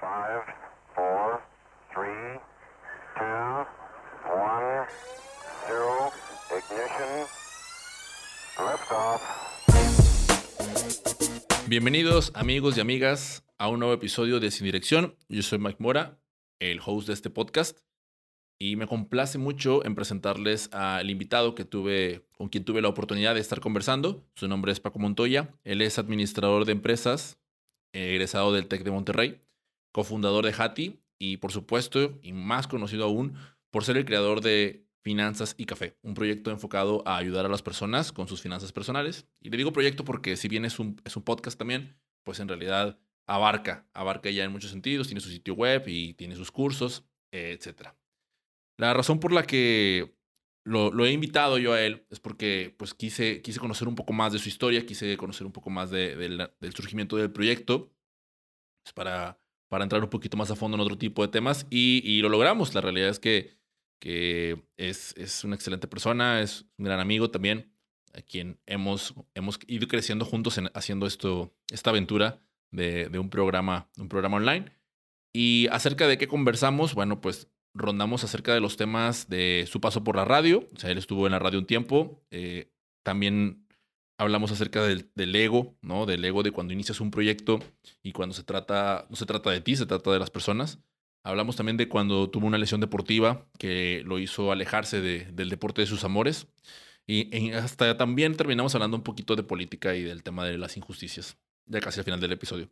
Five, four, three, two, one, zero, ignition. Bienvenidos amigos y amigas a un nuevo episodio de Sin Dirección. Yo soy Mike Mora, el host de este podcast, y me complace mucho en presentarles al invitado que tuve, con quien tuve la oportunidad de estar conversando. Su nombre es Paco Montoya. Él es administrador de empresas, egresado del TEC de Monterrey, cofundador de Hati y, por supuesto, y más conocido aún, por ser el creador de Finanzas y Café, un proyecto enfocado a ayudar a las personas con sus finanzas personales. Y le digo proyecto porque si bien es un, es un podcast también, pues en realidad abarca, abarca ya en muchos sentidos, tiene su sitio web y tiene sus cursos, etc. La razón por la que lo, lo, he invitado yo a él es porque pues quise, quise conocer un poco más de su historia, quise conocer un poco más de, de la, del surgimiento del proyecto, pues para, para entrar un poquito más a fondo en otro tipo de temas y, lo logramos. La realidad es que es, es una excelente persona, es un gran amigo también, a quien hemos, hemos ido creciendo juntos en, haciendo esto, esta aventura de, de, un, programa, un programa online. Y acerca de qué conversamos, bueno, pues rondamos acerca de los temas de su paso por la radio, o sea, él estuvo en la radio un tiempo, eh, también hablamos acerca del, del, ego, ¿no? Del ego de cuando inicias un proyecto y cuando se trata, no se trata de ti, se trata de las personas. Hablamos también de cuando tuvo una lesión deportiva que lo hizo alejarse de, del deporte de sus amores. Y, y, hasta también terminamos hablando un poquito de política y del tema de las injusticias, ya casi al final del episodio.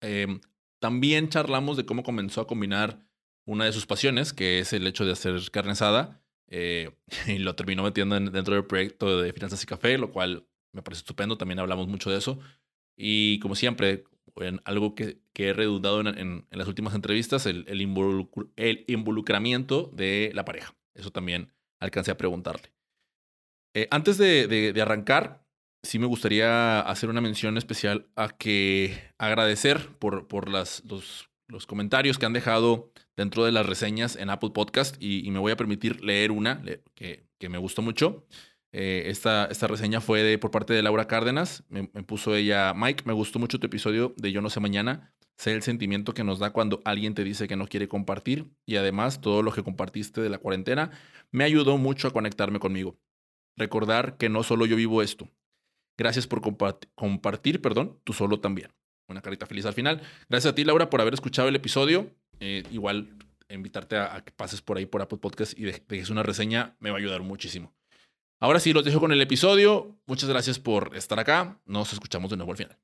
Eh, también charlamos de cómo comenzó a combinar una de sus pasiones, que es el hecho de hacer carne asada, eh, y lo terminó metiendo en, dentro del proyecto de Finanzas y Café, lo cual me parece estupendo, también hablamos mucho de eso. Y como siempre, en algo que, que he redundado en, en, en, las últimas entrevistas, el, el, el, involucramiento de la pareja. Eso también alcancé a preguntarle. Eh, antes de, de, de, arrancar, sí me gustaría hacer una mención especial a que agradecer por, por las, los, los comentarios que han dejado dentro de las reseñas en Apple Podcast y, me voy a permitir leer una que, que me gustó mucho. Eh, esta, esta reseña fue de, por parte de Laura Cárdenas. Me, puso ella, Mike, me gustó mucho tu episodio de Yo no sé mañana. Sé el sentimiento que nos da cuando alguien te dice que no quiere compartir y además todo lo que compartiste de la cuarentena me ayudó mucho a conectarme conmigo. Recordar que no solo yo vivo esto. Gracias por compartir perdón, tú solo también. Una carita feliz al final. Gracias a ti, Laura, por haber escuchado el episodio. Eh, igual invitarte a, que pases por ahí por Apple Podcast y dejes una reseña me va a ayudar muchísimo. Ahora sí, los dejo con el episodio. Muchas gracias por estar acá. Nos escuchamos de nuevo al final.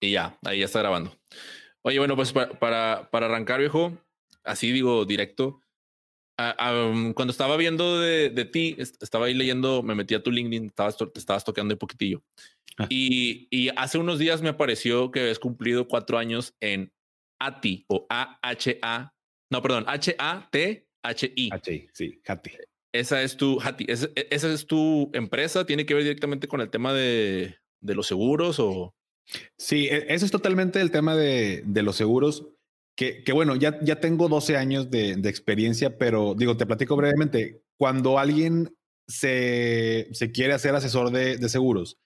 Y ya, ahí ya está grabando. Oye, bueno, pues para, para, para arrancar, viejo, así digo directo. Uh, um, cuando estaba viendo de, de, ti, estaba ahí leyendo, me metí a tu LinkedIn, estabas, te estabas tocando un poquitillo. Ah. Y, y hace unos días me apareció que habías cumplido cuatro años en ATI o A-H-A, no, perdón, H-A-T-H-I. H-I, sí, Hati. Esa es tu, Hati, esa, esa, es tu empresa, tiene que ver directamente con el tema de, de los seguros o... Sí, eso es totalmente el tema de, de los seguros. Que, que, bueno, ya, ya tengo 12 años de, de, experiencia, pero digo, te platico brevemente. Cuando alguien se, se quiere hacer asesor de, de seguros,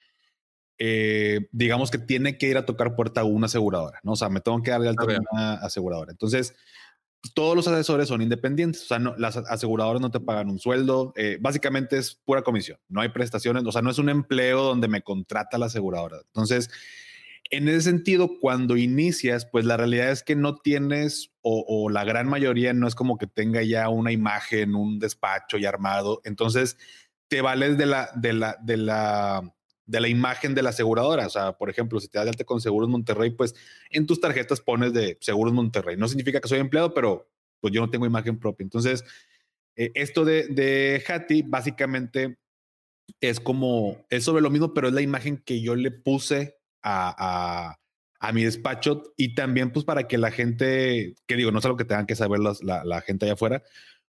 eh, digamos que tiene que ir a tocar puerta a una aseguradora, ¿no? O sea, me tengo que dar de alta una aseguradora. Entonces, todos los asesores son independientes, o sea, no, las aseguradoras no te pagan un sueldo, eh, básicamente es pura comisión, no hay prestaciones, o sea, no es un empleo donde me contrata la aseguradora. Entonces, en ese sentido, cuando inicias, pues la realidad es que no tienes, o, la gran mayoría no es como que tenga ya una imagen, un despacho ya armado, entonces te vales de la, de la, de la de la imagen de la aseguradora. O sea, por ejemplo, si te das de alta con Seguros Monterrey, pues en tus tarjetas pones de Seguros Monterrey. No significa que soy empleado, pero pues yo no tengo imagen propia. Entonces, eh, esto de, de Hati básicamente es como, es sobre lo mismo, pero es la imagen que yo le puse a, a, mi despacho y también pues para que la gente, que digo, no es algo que tengan que saber la, la gente allá afuera,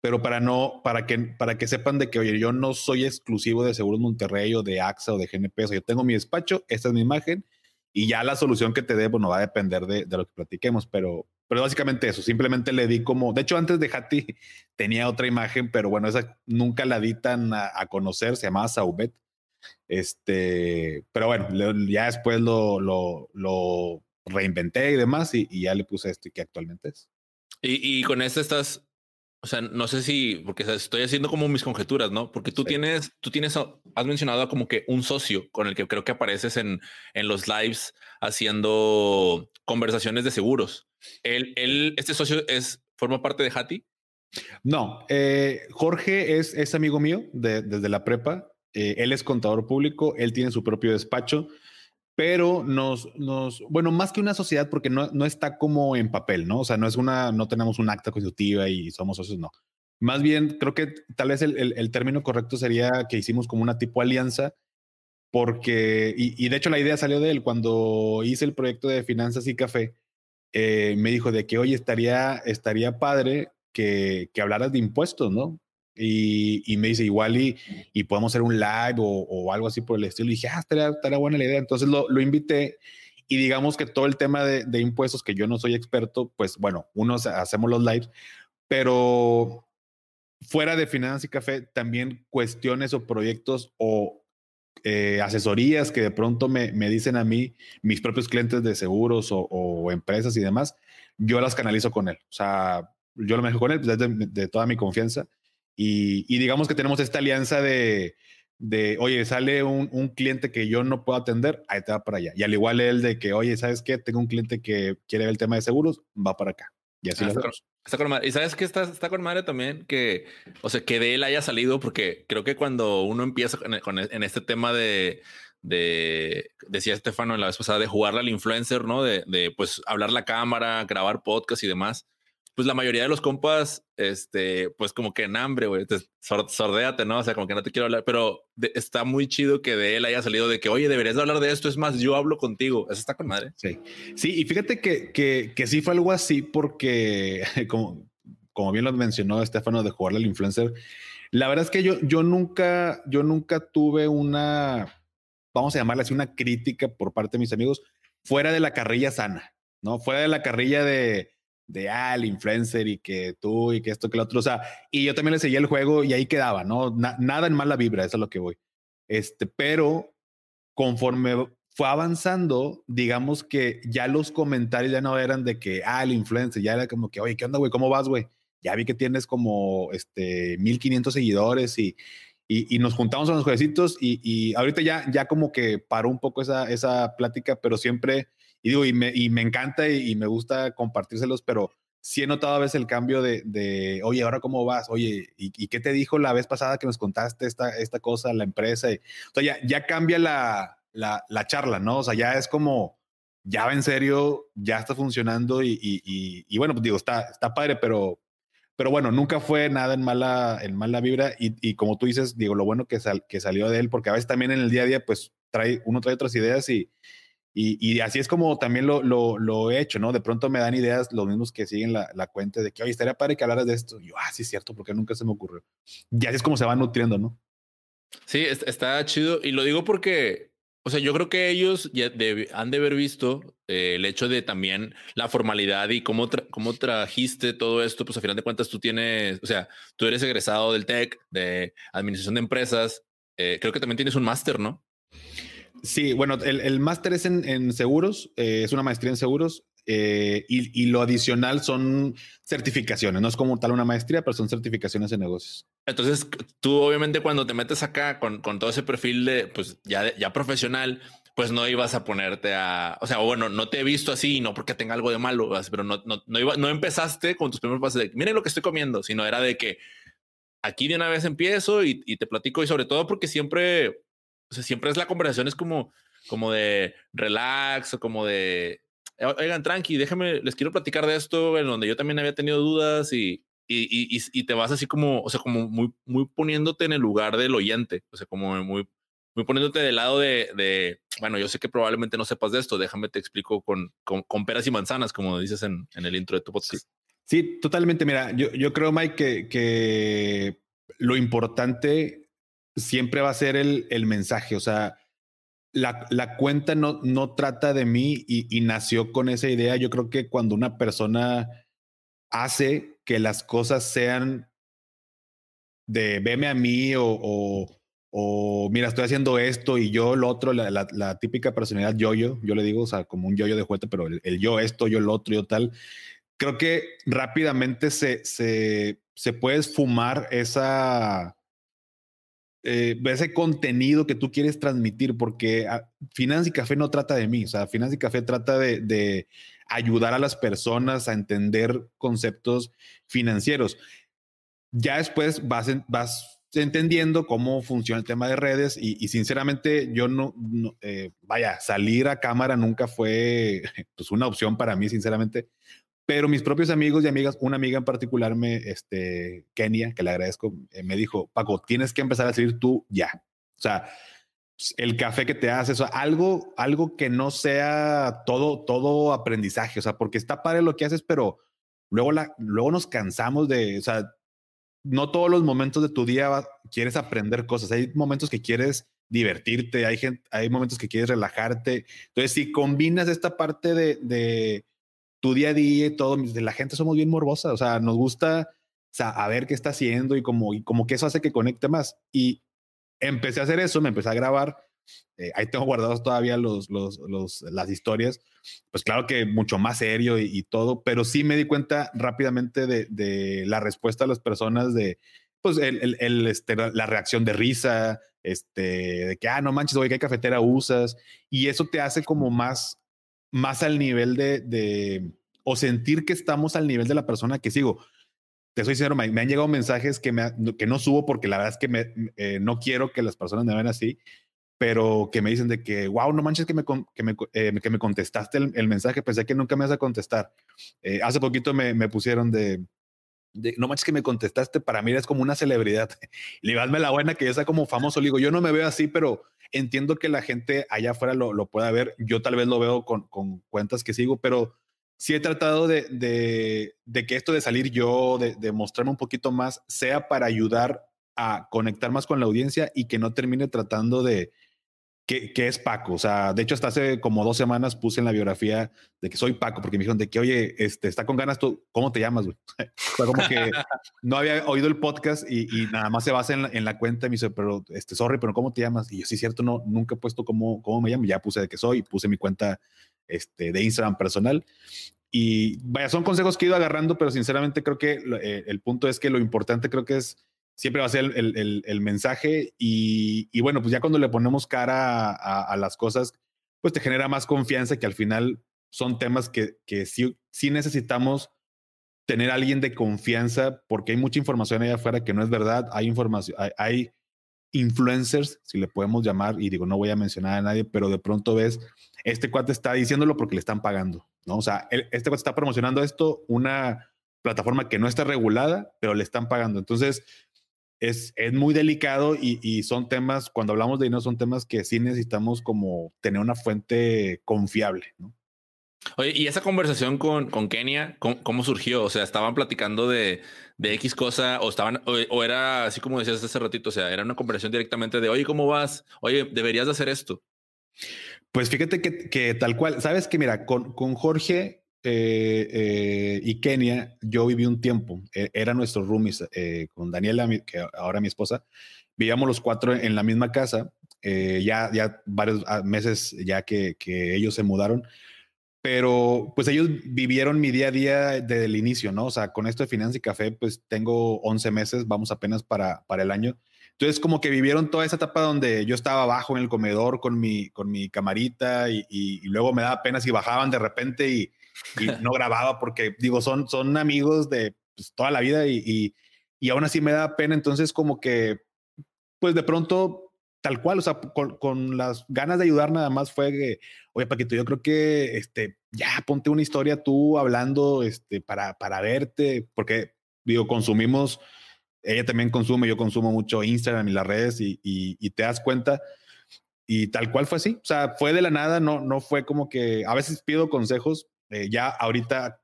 pero para no, para que, para que sepan de que, oye, yo no soy exclusivo de Seguros Monterrey o de AXA o de GNP, o sea, yo tengo mi despacho, esta es mi imagen, y ya la solución que te dé, bueno, va a depender de, de, lo que platiquemos, pero, pero básicamente eso, simplemente le di como, de hecho, antes de Hati tenía otra imagen, pero bueno, esa nunca la di tan a, a conocer, se llamaba Saubet, Este, pero bueno, ya después lo, lo, lo reinventé y demás y, y, ya le puse esto y que actualmente es. Y, y con este estás, o sea, no sé si, porque estoy haciendo como mis conjeturas, ¿no? Porque tú tienes, tú tienes, has mencionado como que un socio con el que creo que apareces en, en los lives haciendo conversaciones de seguros. Él, él, este socio es, forma parte de Hati. No, eh, Jorge es, es amigo mío de, desde la prepa. Eh, él es contador público, él tiene su propio despacho, pero nos, nos, bueno, más que una sociedad, porque no, no está como en papel, ¿no? O sea, no es una, no tenemos un acta constitutiva y somos socios, no. Más bien, creo que tal vez el, el, término correcto sería que hicimos como una tipo alianza, porque, y, de hecho la idea salió de él, cuando hice el proyecto de finanzas y café, eh, me dijo de que, oye, estaría, estaría padre que, que hablaras de impuestos, ¿no? Y, me dice, igual y, y podemos hacer un live o, algo así por el estilo. Y dije, ah, estaría, buena la idea. Entonces lo, lo, invité y digamos que todo el tema de, de, impuestos, que yo no soy experto, pues bueno, unos hacemos los lives, pero fuera de Finanzas y Café, también cuestiones o proyectos o eh, asesorías que de pronto me, me, dicen a mí, mis propios clientes de seguros o, o, empresas y demás, yo las canalizo con él. O sea, yo lo manejo con él desde pues, de toda mi confianza y, digamos que tenemos esta alianza de, de oye, sale un, un, cliente que yo no puedo atender, ahí te va para allá. Y al igual él de que, oye, ¿sabes qué? Tengo un cliente que quiere ver el tema de seguros, va para acá. Y así ah, lo está, hacemos. Está con madre. Y sabes que está, está con madre también que, o sea, que de él haya salido, porque creo que cuando uno empieza con, con en este tema de, de, decía Estefano en la vez pasada, de jugarle al influencer, ¿no? De, de pues hablar la cámara, grabar podcast y demás pues la mayoría de los compas, este, pues como que en hambre, güey, sordéate, ¿no? O sea, como que no te quiero hablar, pero está muy chido que de él haya salido de que, oye, deberías de hablar de esto, es más, yo hablo contigo, eso está con madre. Sí, sí, y fíjate que, que, que sí fue algo así porque, como, como bien lo mencionó Estefano de jugarle al influencer, la verdad es que yo, yo nunca, yo nunca tuve una, vamos a llamarla así, una crítica por parte de mis amigos fuera de la carrilla sana, ¿no? Fuera de la carrilla de de ah, el influencer y que tú y que esto que lo otro. O sea, y yo también le seguía el juego y ahí quedaba, ¿no? nada en mala vibra, eso es lo que voy. Este, pero conforme fue avanzando, digamos que ya los comentarios ya no eran de que, ah, el influencer, ya era como que, oye, ¿qué onda, güey? ¿Cómo vas, güey? Ya vi que tienes como, este, 1500 seguidores y, y, nos juntamos a los jueguecitos y, y ahorita ya, ya como que paró un poco esa, esa plática, pero siempre y digo, y me, y me encanta y, me gusta compartírselos, pero sí he notado a veces el cambio de, de oye, ahora cómo vas, oye, ¿y, qué te dijo la vez pasada que nos contaste esta, esta cosa, la empresa? Y, o sea, ya, ya cambia la, la, la, charla, ¿no? O sea, ya es como, ya va en serio, ya está funcionando y, y, y bueno, pues digo, está, está padre, pero, pero bueno, nunca fue nada en mala, en mala vibra y, como tú dices, digo, lo bueno que, sal, que salió de él, porque a veces también en el día a día, pues trae, uno trae otras ideas y, y, así es como también lo, lo, he hecho, ¿no? De pronto me dan ideas los mismos que siguen la, la cuenta de que, oye, estaría padre que hablaras de esto. Y yo, ah, sí, es cierto, porque nunca se me ocurrió. Y así es como se va nutriendo, ¿no? Sí, está chido. Y lo digo porque, o sea, yo creo que ellos ya han de haber visto eh, el hecho de también la formalidad y cómo, cómo trajiste todo esto. Pues a final de cuentas tú tienes, o sea, tú eres egresado del TEC, de Administración de Empresas. Eh, creo que también tienes un máster, ¿no? Sí, bueno, el, el máster es en, seguros, eh, es una maestría en seguros eh, y, y, lo adicional son certificaciones, no es como tal una maestría, pero son certificaciones en negocios. Entonces, tú obviamente cuando te metes acá con, con todo ese perfil de, pues ya, ya profesional, pues no ibas a ponerte a, o sea, bueno, no te he visto así, no porque tenga algo de malo, pero no, no, no, iba, no empezaste con tus primeros pasos de, miren lo que estoy comiendo, sino era de que aquí de una vez empiezo y, y te platico y sobre todo porque siempre o sea, siempre es la conversación, es como, como de relax o como de, oigan, tranqui, déjame, les quiero platicar de esto, en donde yo también había tenido dudas y, y, y, y te vas así como, o sea, como muy, muy poniéndote en el lugar del oyente, o sea, como muy, muy poniéndote del lado de, de, bueno, yo sé que probablemente no sepas de esto, déjame te explico con, con, con peras y manzanas, como dices en, en, el intro de tu podcast. Sí, totalmente. Mira, yo, yo creo, Mike, que, que lo importante siempre va a ser el, el mensaje. O sea, la, la, cuenta no, no trata de mí y, y, nació con esa idea. Yo creo que cuando una persona hace que las cosas sean de veme a mí o, o, o mira, estoy haciendo esto y yo lo otro, la, la, típica personalidad yo-yo, yo le digo, o sea, como un yo-yo de juguete, pero el, yo esto, yo lo otro, yo tal. Creo que rápidamente se, se, se puede esfumar esa, eh, ese contenido que tú quieres transmitir, porque ah, Finanza y Café no trata de mí, o sea, Finanza y Café trata de, ayudar a las personas a entender conceptos financieros. Ya después vas, vas entendiendo cómo funciona el tema de redes y, sinceramente yo no, eh, vaya, salir a cámara nunca fue pues, una opción para mí, sinceramente, pero mis propios amigos y amigas, una amiga en particular, me, este, Kenia, que le agradezco, eh, me dijo, Paco, tienes que empezar a salir tú ya. O sea, el café que te haces, algo, algo que no sea todo, todo aprendizaje, o sea, porque está padre lo que haces, pero luego, la, luego nos cansamos de, o sea, no todos los momentos de tu día quieres aprender cosas, hay momentos que quieres divertirte, hay, hay momentos que quieres relajarte. Entonces, si combinas esta parte de tu día a día y todo, la gente somos bien morbosa, o sea, nos gusta saber qué está haciendo y como, y como que eso hace que conecte más. Y empecé a hacer eso, me empecé a grabar, eh, ahí tengo guardados todavía los, los, las historias, pues claro que mucho más serio y, todo, pero sí me di cuenta rápidamente de, la respuesta de las personas de, pues, el, el, este, la reacción de risa, este, de que, ah, no manches, oye, ¿qué cafetera usas? Y eso te hace como más más al nivel de, o sentir que estamos al nivel de la persona que sigo. Te soy sincero, me, han llegado mensajes que, me, que no subo porque la verdad es que eh, no quiero que las personas me vean así, pero que me dicen de que, wow, no manches que me, que me, eh, que me contestaste el, mensaje, pensé que nunca me vas a contestar. Eh, hace poquito me pusieron de, no manches que me contestaste, para mí eres como una celebridad. Le la buena que ya está como famoso. Le digo, yo no me veo así, pero entiendo que la gente allá afuera lo, lo pueda ver. Yo tal vez lo veo con, con cuentas que sigo, pero sí he tratado de, de, de que esto de salir yo, de, de, mostrarme un poquito más, sea para ayudar a conectar más con la audiencia y que no termine tratando de, que, es Paco. O sea, de hecho, hasta hace como dos semanas puse en la biografía de que soy Paco, porque me dijeron de que, oye, este, está con ganas tú, ¿cómo te llamas, güey? Fue como que no había oído el podcast y, nada más se basa en la, en la, cuenta y me dice, pero, este, sorry, pero ¿cómo te llamas? Y yo, sí, cierto, no, nunca he puesto cómo, cómo me llamo. Ya puse de que soy, puse mi cuenta este, de Instagram personal. Y vaya, son consejos que he ido agarrando, pero sinceramente creo que eh, el punto es que lo importante creo que es siempre va a ser el, el, mensaje y, y, bueno, pues ya cuando le ponemos cara a, las cosas, pues te genera más confianza que al final son temas que, que sí, sí necesitamos tener a alguien de confianza porque hay mucha información allá afuera que no es verdad, hay información, hay influencers, si le podemos llamar, y digo, no voy a mencionar a nadie, pero de pronto ves, este cuate está diciéndolo porque le están pagando, ¿no? O sea, este cuate está promocionando esto, una plataforma que no está regulada, pero le están pagando. Entonces, es, es muy delicado y, y, son temas, cuando hablamos de dinero, son temas que sí necesitamos como tener una fuente confiable, ¿no? Oye, ¿y esa conversación con, con Kenia, ¿cómo, surgió? O sea, ¿estaban platicando de, de X cosa o estaban, o, era así como decías hace ratito, o sea, era una conversación directamente de, oye, ¿cómo vas? Oye, deberías de hacer esto. Pues fíjate que, que tal cual, sabes que mira, con, con Jorge eh, eh, y Kenia, yo viví un tiempo, e, era nuestro roomies eh, con Daniela, que ahora mi esposa, vivíamos los cuatro en la misma casa, ya, ya varios ah, meses ya que, que, ellos se mudaron, pero pues ellos vivieron mi día a día desde el inicio, ¿no? O sea, con esto de Finanza y Café, pues tengo 11 meses, vamos apenas para, para el año. Entonces, como que vivieron toda esa etapa donde yo estaba abajo en el comedor con mi, con mi camarita y, y, y luego me daba pena si bajaban de repente y, y no grababa porque, digo, son, son amigos de pues, toda la vida y, y, y, aún así me da pena. Entonces, como que, pues de pronto, tal cual, o sea, con, las ganas de ayudar nada más fue que, oye, Paquito, yo creo que, este, ya ponte una historia tú hablando, este, para, para verte, porque, digo, consumimos, ella también consume, yo consumo mucho Instagram y las redes y, y, y te das cuenta y tal cual fue así. O sea, fue de la nada, no, no fue como que a veces pido consejos, eh, ya ahorita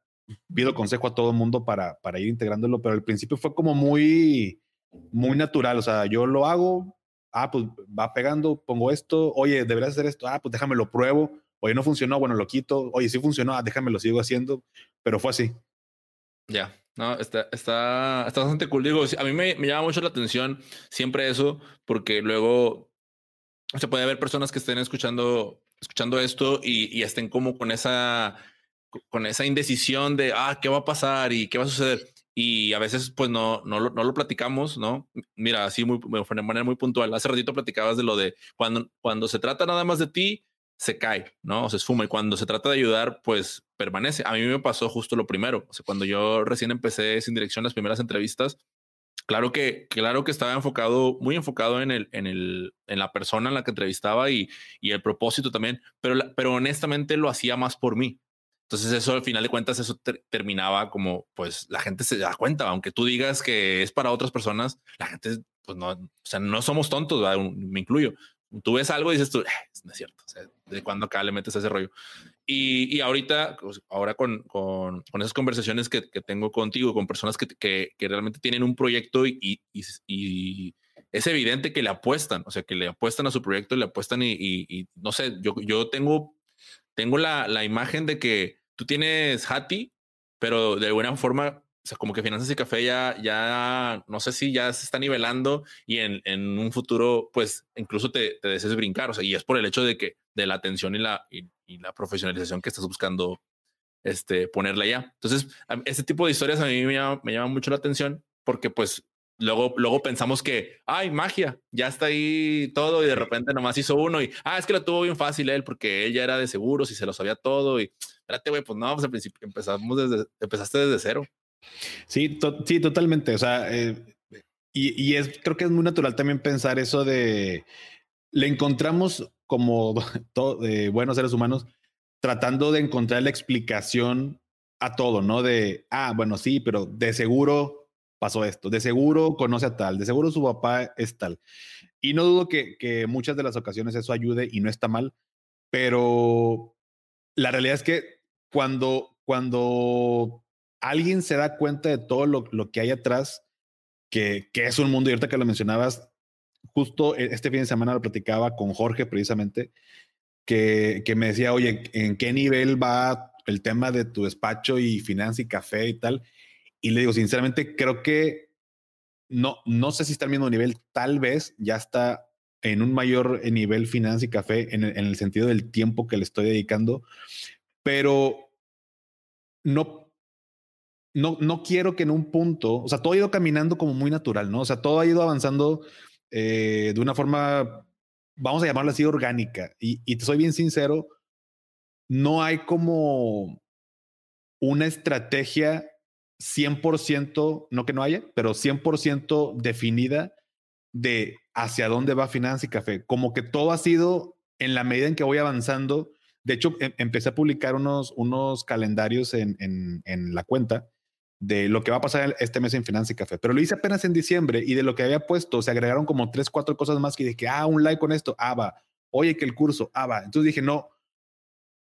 pido consejo a todo el mundo para, para ir integrándolo, pero al principio fue como muy, muy natural. O sea, yo lo hago, ah, pues va pegando, pongo esto, oye, deberías hacer esto, ah, pues déjame lo pruebo, oye, no funcionó, bueno, lo quito, oye, sí funcionó, ah, déjame lo sigo haciendo, pero fue así. Ya, no, está, está, está bastante cool. Digo, a mí me, me llama mucho la atención siempre eso, porque luego se puede haber personas que estén escuchando, escuchando esto y, y estén como con esa, con esa indecisión de, ah, ¿qué va a pasar y qué va a suceder? y a veces pues no, no, lo, no lo platicamos, ¿no? Mira, así muy, de manera muy puntual. Hace ratito platicabas de lo de cuando, cuando se trata nada más de ti, se cae, ¿no? Se esfuma y cuando se trata de ayudar, pues permanece. A mí me pasó justo lo primero. Cuando yo recién empecé sin dirección las primeras entrevistas, claro que, claro que estaba enfocado, muy enfocado en el, en el, en la persona en la que entrevistaba y, y el propósito también, pero, pero honestamente lo hacía más por mí. Entonces eso al final de cuentas, eso terminaba como, pues la gente se da cuenta, aunque tú digas que es para otras personas, la gente, pues no, o sea, no somos tontos, me incluyo. Tú ves algo y dices tú, eh, no es cierto, o sea, de cuándo acá le metes ese rollo. Y, y ahorita, pues, ahora con, con, con, esas conversaciones que, que, tengo contigo, con personas que, que, que realmente tienen un proyecto y, y, y, es evidente que le apuestan, o sea, que le apuestan a su proyecto, le apuestan y, no sé, yo, yo tengo, tengo la, la imagen de que tú tienes Hati, pero de alguna forma, o sea, como que Finanzas y Café ya, ya, no sé si ya se está nivelando y en, en un futuro, pues incluso te, te, desees brincar. O sea, y es por el hecho de que de la atención y la, y, la profesionalización que estás buscando este, ponerle allá. Entonces, este tipo de historias a mí me llama, me llama mucho la atención porque pues Luego, luego pensamos que, ay, magia, ya está ahí todo y de repente nomás hizo uno y, ah, es que lo tuvo bien fácil él porque él ya era de seguros y se lo sabía todo y, espérate, güey, pues no, pues al principio empezamos desde, empezaste desde cero. Sí, sí, totalmente. O sea, eh, y, y, es, creo que es muy natural también pensar eso de, le encontramos como todo, eh, buenos seres humanos tratando de encontrar la explicación a todo, ¿no? De, ah, bueno, sí, pero de seguro pasó esto, de seguro conoce a tal, de seguro su papá es tal. Y no dudo que, muchas de las ocasiones eso ayude y no está mal, pero la realidad es que cuando, cuando alguien se da cuenta de todo lo, lo que hay atrás, que, que, es un mundo, y ahorita que lo mencionabas, justo e, este fin de semana lo platicaba con Jorge precisamente, que, que me decía, oye, ¿en qué nivel va el tema de tu despacho y finanzas y café y tal? Y le digo, sinceramente, creo que no, no sé si está al mismo nivel, tal vez ya está en un mayor nivel finanzas y café en en el sentido del tiempo que le estoy dedicando, pero no, no, no quiero que en un punto, o sea, todo ha ido caminando como muy natural, ¿no? O sea, todo ha ido avanzando eh, de una forma, vamos a llamarlo así, orgánica. Y, y te soy bien sincero, no hay como una estrategia 100%, no que no haya, pero 100% definida de hacia dónde va Finanza y Café. Como que todo ha sido en la medida en que voy avanzando. De hecho, em empecé a publicar unos, unos calendarios en, en, la cuenta de lo que va a pasar este mes en Finanza y Café, pero lo hice apenas en diciembre y de lo que había puesto se agregaron como tres, cuatro cosas más que dije, ah, un like con esto, ah, va, oye, que el curso, ah, va. Entonces dije, no,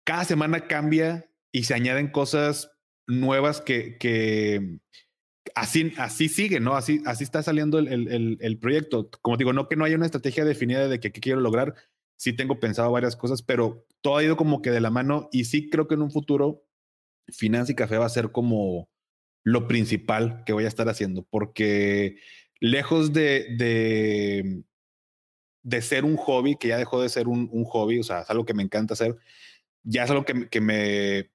cada semana cambia y se añaden cosas nuevas que, que así, así sigue, ¿no? Así, así está saliendo el, el, el, proyecto. Como digo, no que no haya una estrategia definida de que qué quiero lograr. Sí tengo pensado varias cosas, pero todo ha ido como que de la mano y sí creo que en un futuro Finanza y Café va a ser como lo principal que voy a estar haciendo, porque lejos de, de, de ser un hobby, que ya dejó de ser un, un, hobby, o sea, es algo que me encanta hacer, ya es algo que, que me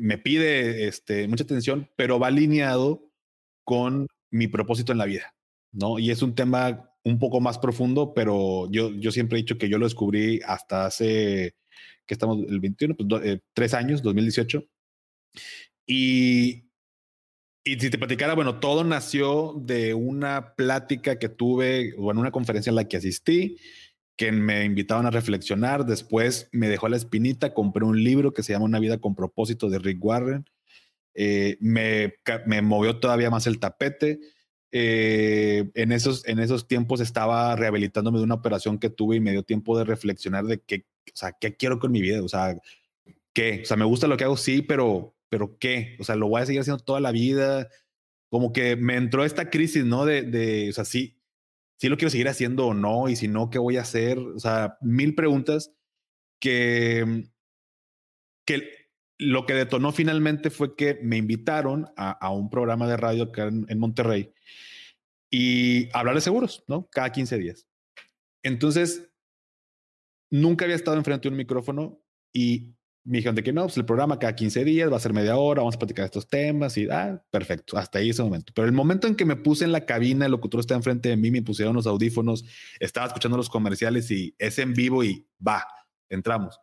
me pide este, mucha atención, pero va alineado con mi propósito en la vida, ¿no? Y es un tema un poco más profundo, pero yo, yo siempre he dicho que yo lo descubrí hasta hace, que estamos el 21, pues do, eh, tres años, 2018. Y, y si te platicara, bueno, todo nació de una plática que tuve, o en una conferencia en la que asistí, que me invitaban a reflexionar. Después me dejó la espinita, compré un libro que se llama Una vida con propósito de Rick Warren. Eh, me, me, movió todavía más el tapete. Eh, en, esos, en esos tiempos estaba rehabilitándome de una operación que tuve y me dio tiempo de reflexionar de qué, o sea, qué quiero con mi vida. O sea, qué, o sea, me gusta lo que hago, sí, pero, pero qué, o sea, lo voy a seguir haciendo toda la vida. Como que me entró esta crisis, ¿no? De, de o sea, sí, si lo quiero seguir haciendo o no, y si no, ¿qué voy a hacer? O sea, mil preguntas que, que lo que detonó finalmente fue que me invitaron a, un programa de radio en, en, Monterrey y hablar de seguros, ¿no? Cada 15 días. Entonces, nunca había estado enfrente de un micrófono y me dijeron de que no, pues el programa cada 15 días va a ser media hora, vamos a platicar estos temas y, ah, perfecto, hasta ahí ese momento. Pero el momento en que me puse en la cabina, el locutor está enfrente de mí, me pusieron los audífonos, estaba escuchando los comerciales y es en vivo y va, entramos.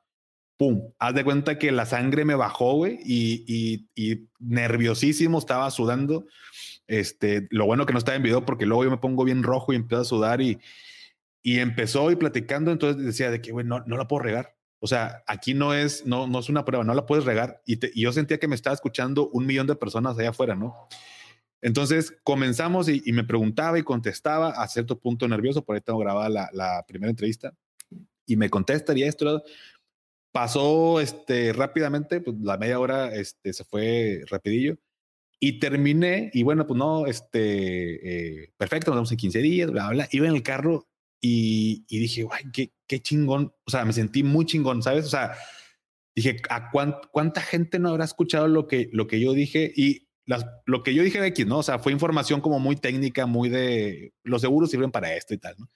Pum, haz de cuenta que la sangre me bajó, güey, y, nerviosísimo, estaba sudando. Este, lo bueno que no estaba en video porque luego yo me pongo bien rojo y empiezo a sudar y, y empezó y platicando, entonces decía de que, güey, no, no la puedo regar o sea, aquí no es, no, no es una prueba, no la puedes regar. Y, yo sentía que me estaba escuchando un millón de personas allá afuera, ¿no? Entonces comenzamos y, me preguntaba y contestaba a cierto punto nervioso, por ahí tengo grabada la, la primera entrevista, y me contesta y esto. Pasó este, rápidamente, pues la media hora este, se fue rapidillo. Y terminé, y bueno, pues no, este, eh, perfecto, nos vemos en 15 días, bla, bla. Iba en el carro y, dije, guay, qué, qué, chingón. O sea, me sentí muy chingón, ¿sabes? O sea, dije, ¿a cuánta gente no habrá escuchado lo que, lo que yo dije? Y las, lo que yo dije de aquí, ¿no? O sea, fue información como muy técnica, muy de los seguros sirven para esto y tal, ¿no?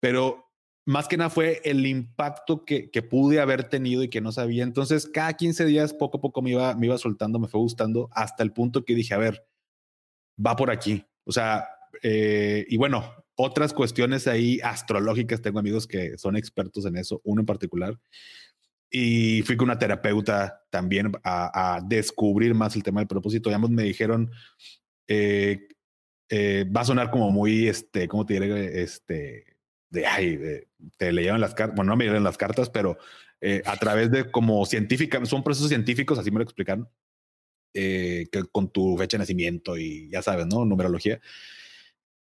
Pero más que nada fue el impacto que, que, pude haber tenido y que no sabía. Entonces, cada 15 días, poco a poco me iba, me iba soltando, me fue gustando hasta el punto que dije, a ver, va por aquí. O sea, eh, y bueno, otras cuestiones ahí astrológicas. Tengo amigos que son expertos en eso, uno en particular. Y fui con una terapeuta también a, descubrir más el tema del propósito. Y ambos me dijeron, eh, eh, va a sonar como muy, este, ¿cómo te diré? Este, de, ay, te leyeron las cartas, bueno, no me dieron las cartas, pero eh, a través de como científica, son procesos científicos, así me lo explicaron, que con tu fecha de nacimiento y ya sabes, ¿no? Numerología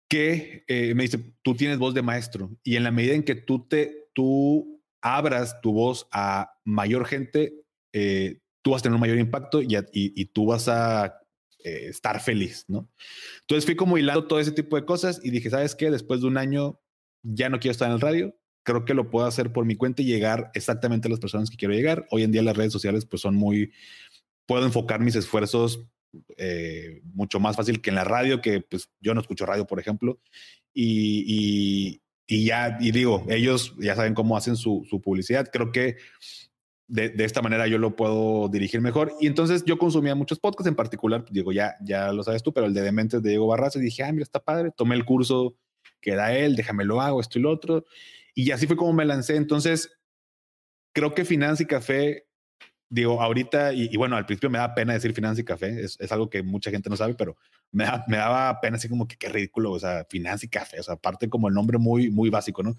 que eh, me dice, tú tienes voz de maestro y en la medida en que tú te, tú abras tu voz a mayor gente, eh, tú vas a tener un mayor impacto y, y, tú vas a eh, estar feliz, ¿no? Entonces fui como hilando todo ese tipo de cosas y dije, ¿sabes qué? Después de un año ya no quiero estar en el radio, creo que lo puedo hacer por mi cuenta y llegar exactamente a las personas que quiero llegar. Hoy en día las redes sociales pues son muy, puedo enfocar mis esfuerzos eh, mucho más fácil que en la radio, que pues yo no escucho radio, por ejemplo, y, y, ya, y digo, ellos ya saben cómo hacen su, publicidad, creo que de, esta manera yo lo puedo dirigir mejor. Y entonces yo consumía muchos podcasts, en particular, digo, ya, ya lo sabes tú, pero el de Dementes de Diego Barras, y dije, ah, mira, está padre, tomé el curso que da él, déjame lo hago, esto y lo otro. Y así fue como me lancé. Entonces, creo que Finanza y Café digo, ahorita, y, bueno, al principio me da pena decir finanzas y café, es, es, algo que mucha gente no sabe, pero me, me daba pena así como que qué ridículo, o sea, finanzas y café, o sea, aparte como el nombre muy, muy básico, ¿no?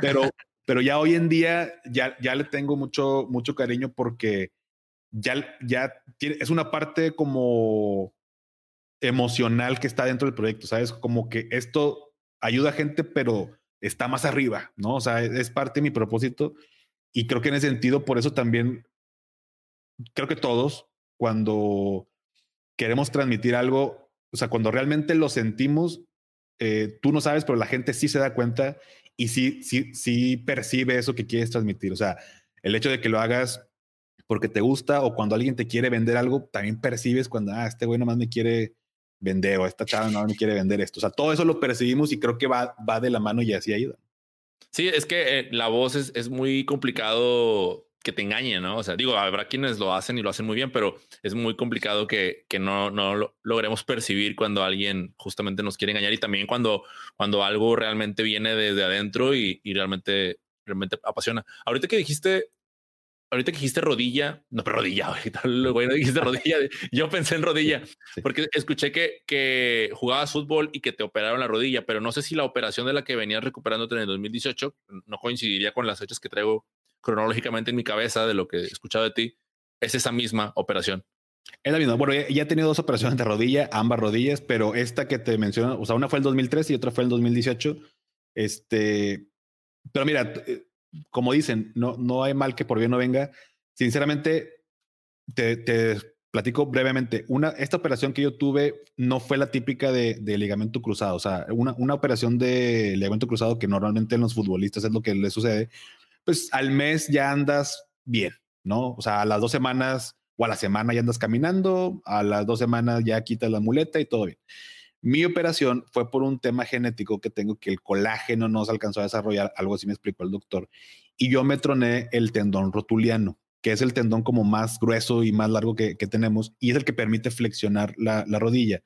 Pero, pero ya hoy en día ya, ya le tengo mucho, mucho cariño porque ya, ya tiene, es una parte como emocional que está dentro del proyecto, ¿sabes? Como que esto ayuda a gente, pero está más arriba, ¿no? O sea, es parte de mi propósito y creo que en ese sentido, por eso también creo que todos, cuando queremos transmitir algo, o sea, cuando realmente lo sentimos, eh, tú no sabes, pero la gente sí se da cuenta y sí, sí, sí percibe eso que quieres transmitir. O sea, el hecho de que lo hagas porque te gusta o cuando alguien te quiere vender algo, también percibes cuando, ah, este güey nomás me quiere vender o esta chava no me quiere vender esto. O sea, todo eso lo percibimos y creo que va, va de la mano y así ayuda. Sí, es que eh, la voz es, es muy complicado que te engañe, ¿no? O sea, digo, habrá quienes lo hacen y lo hacen muy bien, pero es muy complicado que, que no, no lo logremos percibir cuando alguien justamente nos quiere engañar y también cuando, cuando algo realmente viene desde adentro y, y realmente, realmente apasiona. Ahorita que dijiste, ahorita que dijiste rodilla, no, pero rodilla, ahorita güey, no dijiste rodilla, yo pensé en rodilla, porque escuché que, que jugabas fútbol y que te operaron la rodilla, pero no sé si la operación de la que venías recuperándote en el 2018 no coincidiría con las fechas que traigo cronológicamente en mi cabeza de lo que he escuchado de ti, es esa misma operación. Es la misma. Bueno, ya, he tenido dos operaciones de rodilla, ambas rodillas, pero esta que te menciono, o sea, una fue el 2013 y otra fue el 2018. Este, pero mira, eh, como dicen, no, no hay mal que por bien no venga. Sinceramente, te, platico brevemente. Una, esta operación que yo tuve no fue la típica de, de ligamento cruzado, o sea, una, una operación de ligamento cruzado que normalmente en los futbolistas es lo que les sucede, pues al mes ya andas bien, ¿no? O sea, a las dos semanas o a la semana ya andas caminando, a las dos semanas ya quitas la muleta y todo bien. Mi operación fue por un tema genético que tengo que el colágeno no se alcanzó a desarrollar, algo así me explicó el doctor, y yo me troné el tendón rotuliano, que es el tendón como más grueso y más largo que, tenemos, y es el que permite flexionar la, la rodilla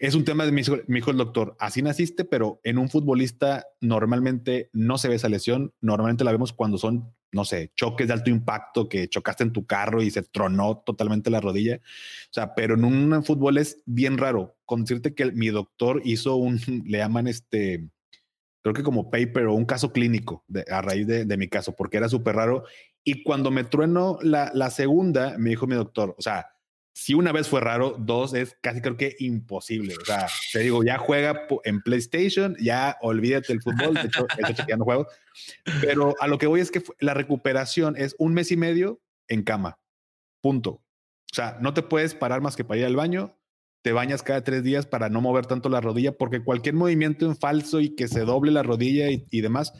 es un tema de mi hijo, el doctor. Así naciste, pero en un futbolista normalmente no se ve esa lesión. Normalmente la vemos cuando son, no sé, choques de alto impacto, que chocaste en tu carro y se tronó totalmente la rodilla. O sea, pero en un fútbol es bien raro. Con decirte que mi doctor hizo un, le llaman este, creo que como paper o un caso clínico a raíz de, mi caso, porque era súper raro. Y cuando me trueno la, la segunda, me dijo mi doctor, o sea, si una vez fue raro, dos es casi creo que imposible. O sea, te digo, ya juega en PlayStation, ya olvídate el fútbol. De hecho, ya no juego. Pero a lo que voy es que la recuperación es un mes y medio en cama. Punto. O sea, no te puedes parar más que para ir al baño. Te bañas cada tres días para no mover tanto la rodilla, porque cualquier movimiento en falso y que se doble la rodilla y demás,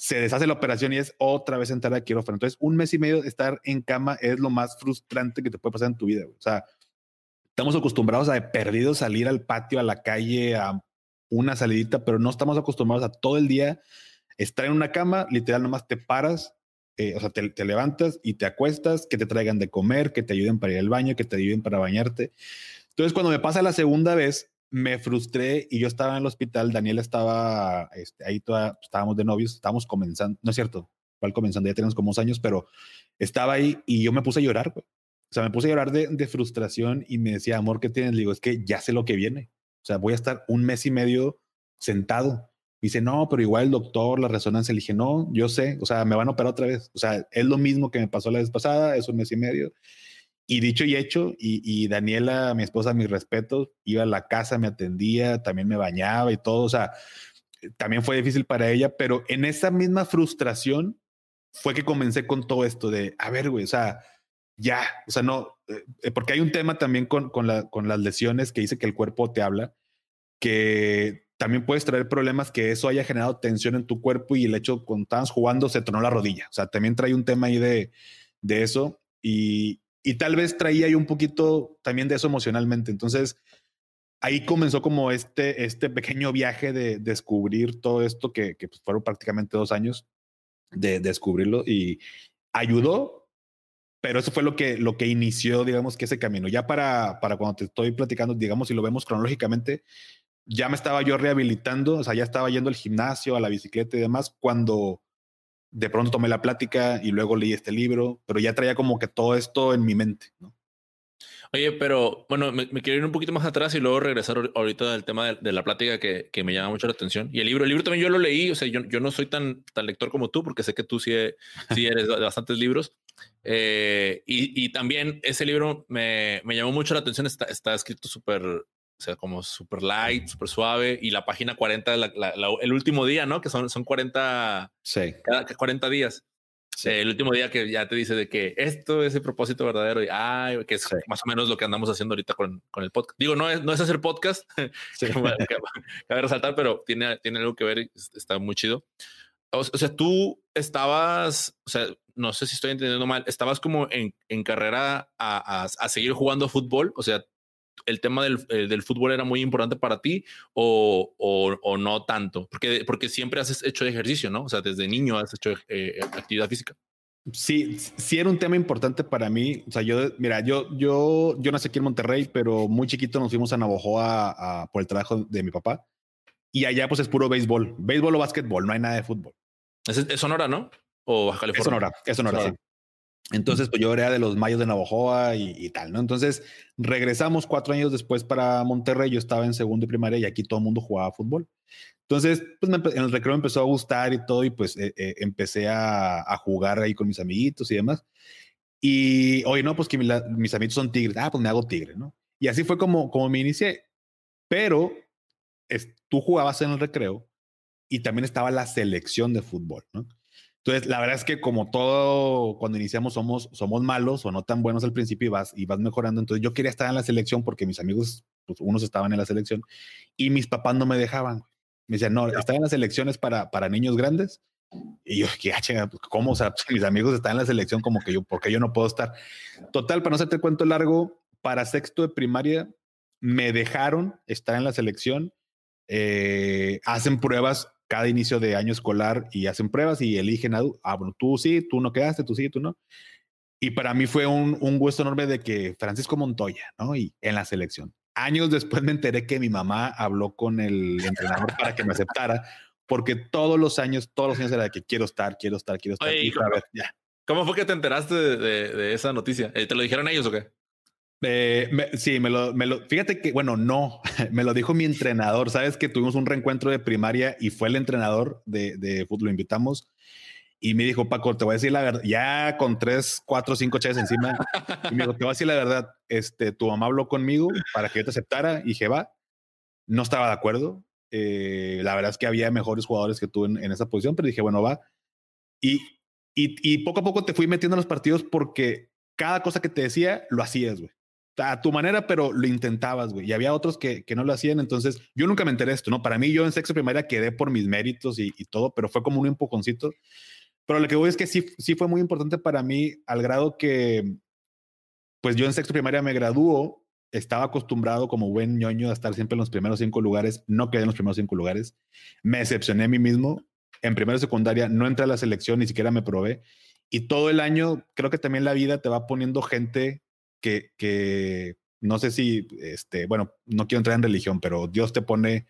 se deshace la operación y es otra vez entrar a quirófano. Entonces, un mes y medio de estar en cama es lo más frustrante que te puede pasar en tu vida. O sea, estamos acostumbrados a de perdido salir al patio, a la calle, a una salidita, pero no estamos acostumbrados a todo el día estar en una cama, literal, nomás te paras, eh, o sea, te, te, levantas y te acuestas, que te traigan de comer, que te ayuden para ir al baño, que te ayuden para bañarte. Entonces, cuando me pasa la segunda vez, me frustré y yo estaba en el hospital, Daniel estaba este, ahí, toda, estábamos de novios, estábamos comenzando, no es cierto, cuál comenzando, ya tenemos como dos años, pero estaba ahí y yo me puse a llorar, güey. O sea, me puse a llorar de, frustración y me decía, amor, ¿qué tienes? Le digo, es que ya sé lo que viene. O sea, voy a estar un mes y medio sentado. Y dice, no, pero igual el doctor, la resonancia. Le dije, no, yo sé, o sea, me van a operar otra vez. O sea, es lo mismo que me pasó la vez pasada, es un mes y medio. Y dicho y hecho, y, Daniela, mi esposa, mis respetos, iba a la casa, me atendía, también me bañaba y todo. O sea, también fue difícil para ella, pero en esa misma frustración fue que comencé con todo esto de, a ver, güey, o sea, ya, o sea, no, eh, porque hay un tema también con, con, la, con las lesiones que dice que el cuerpo te habla, que también puedes traer problemas que eso haya generado tensión en tu cuerpo y el hecho cuando estabas jugando se tronó la rodilla. O sea, también trae un tema ahí de, de eso. Y, y tal vez traía ahí un poquito también de eso emocionalmente. Entonces, ahí comenzó como este, este pequeño viaje de descubrir todo esto que, que pues, fueron prácticamente dos años de, descubrirlo y ayudó, pero eso fue lo que, lo que inició, digamos, que ese camino. Ya para, para cuando te estoy platicando, digamos, si lo vemos cronológicamente, ya me estaba yo rehabilitando, o sea, ya estaba yendo al gimnasio, a la bicicleta y demás, cuando de pronto tomé la plática y luego leí este libro, pero ya traía como que todo esto en mi mente, ¿no? Oye, pero bueno, me, quiero ir un poquito más atrás y luego regresar ahorita del tema de, la plática que, que, me llama mucho la atención. Y el libro, el libro también yo lo leí, o sea, yo, yo no soy tan, tan lector como tú, porque sé que tú sí, sí eres de bastantes libros. Eh, y, y, también ese libro me, me, llamó mucho la atención, está, está escrito súper o sea, como super light, super suave. Y la página 40, el último día, ¿no? Que son, son 40, sí. cada 40 días. El último día que ya te dice de que esto es el propósito verdadero y ay, que es más o menos lo que andamos haciendo ahorita con, con el podcast. Digo, no es, no es hacer podcast, sí. cabe resaltar, pero tiene, tiene algo que ver, está muy chido. O, sea, tú estabas, o sea, no sé si estoy entendiendo mal, estabas como en, en carrera a, a, a, seguir jugando fútbol, o sea, el tema del, eh, del, fútbol era muy importante para ti o, o, no tanto? Porque, porque siempre has hecho ejercicio, ¿no? O sea, desde niño has hecho eh, actividad física. Sí, sí era un tema importante para mí. O sea, yo, mira, yo, yo, yo nací aquí en Monterrey, pero muy chiquito nos fuimos a Navojoa a, por el trabajo de mi papá. Y allá pues es puro béisbol, béisbol o básquetbol, no hay nada de fútbol. Es, es Sonora, ¿no? O Baja California. Es Sonora, es Sonora, Sí. Entonces, pues yo era de los mayos de Navojoa y, tal, ¿no? Entonces, regresamos cuatro años después para Monterrey. Yo estaba en segundo y primaria y aquí todo el mundo jugaba fútbol. Entonces, pues en el recreo me empezó a gustar y todo, y pues eh, eh, empecé a, jugar ahí con mis amiguitos y demás. Y, oye, no, pues que mis amigos son tigres. Ah, pues me hago tigre, ¿no? Y así fue como, como me inicié. Pero tú jugabas en el recreo y también estaba la selección de fútbol, ¿no? Entonces, la verdad es que como todo, cuando iniciamos somos, somos malos o no tan buenos al principio y vas, y vas mejorando. Entonces, yo quería estar en la selección porque mis amigos, pues unos estaban en la selección y mis papás no me dejaban. Me decían, no, estar en las selecciones para, para niños grandes Y yo, ¿qué pues, ¿Cómo? O sea, mis amigos están en la selección, como que yo, porque yo no puedo estar? Total, para no hacerte cuento largo, para sexto de primaria me dejaron estar en la selección. Eh, hacen pruebas cada inicio de año escolar y hacen pruebas y eligen a, ah, bueno, tú sí, tú no quedaste, tú sí, tú no. Y para mí fue un, un gusto enorme de que Francisco Montoya, ¿no? Y en la selección. Años después me enteré que mi mamá habló con el entrenador para que me aceptara, porque todos los años, todos los años era de que quiero estar, quiero estar, quiero estar. y a ver, ya. ¿Cómo fue que te enteraste de, esa noticia? Eh, ¿Te lo dijeron ellos o qué? Eh, sí, me lo, me fíjate que, bueno, no, me lo dijo mi entrenador. Sabes que tuvimos un reencuentro de primaria y fue el entrenador de, de fútbol, lo invitamos y me dijo, Paco, te voy a decir la verdad, ya con tres, cuatro, cinco chaves encima, y me dijo, te voy a decir la verdad, este, tu mamá habló conmigo para que yo te aceptara y dije, va, no estaba de acuerdo. Eh, la verdad es que había mejores jugadores que tú en, en esa posición, pero dije, bueno, va. Y, y, y, poco a poco te fui metiendo en los partidos porque cada cosa que te decía, lo hacías, güey. A tu manera, pero lo intentabas, güey. Y había otros que, que, no lo hacían. Entonces, yo nunca me enteré de esto, ¿no? Para mí, yo en sexo primaria quedé por mis méritos y, todo, pero fue como un empujoncito. Pero lo que voy es que sí, sí fue muy importante para mí al grado que, pues yo en sexto primaria me graduó, estaba acostumbrado como buen ñoño a estar siempre en los primeros cinco lugares, no quedé en los primeros cinco lugares, me decepcioné a mí mismo, en primera y secundaria no entré a la selección, ni siquiera me probé, y todo el año creo que también la vida te va poniendo gente que, que no sé si, este, bueno, no quiero entrar en religión, pero Dios te pone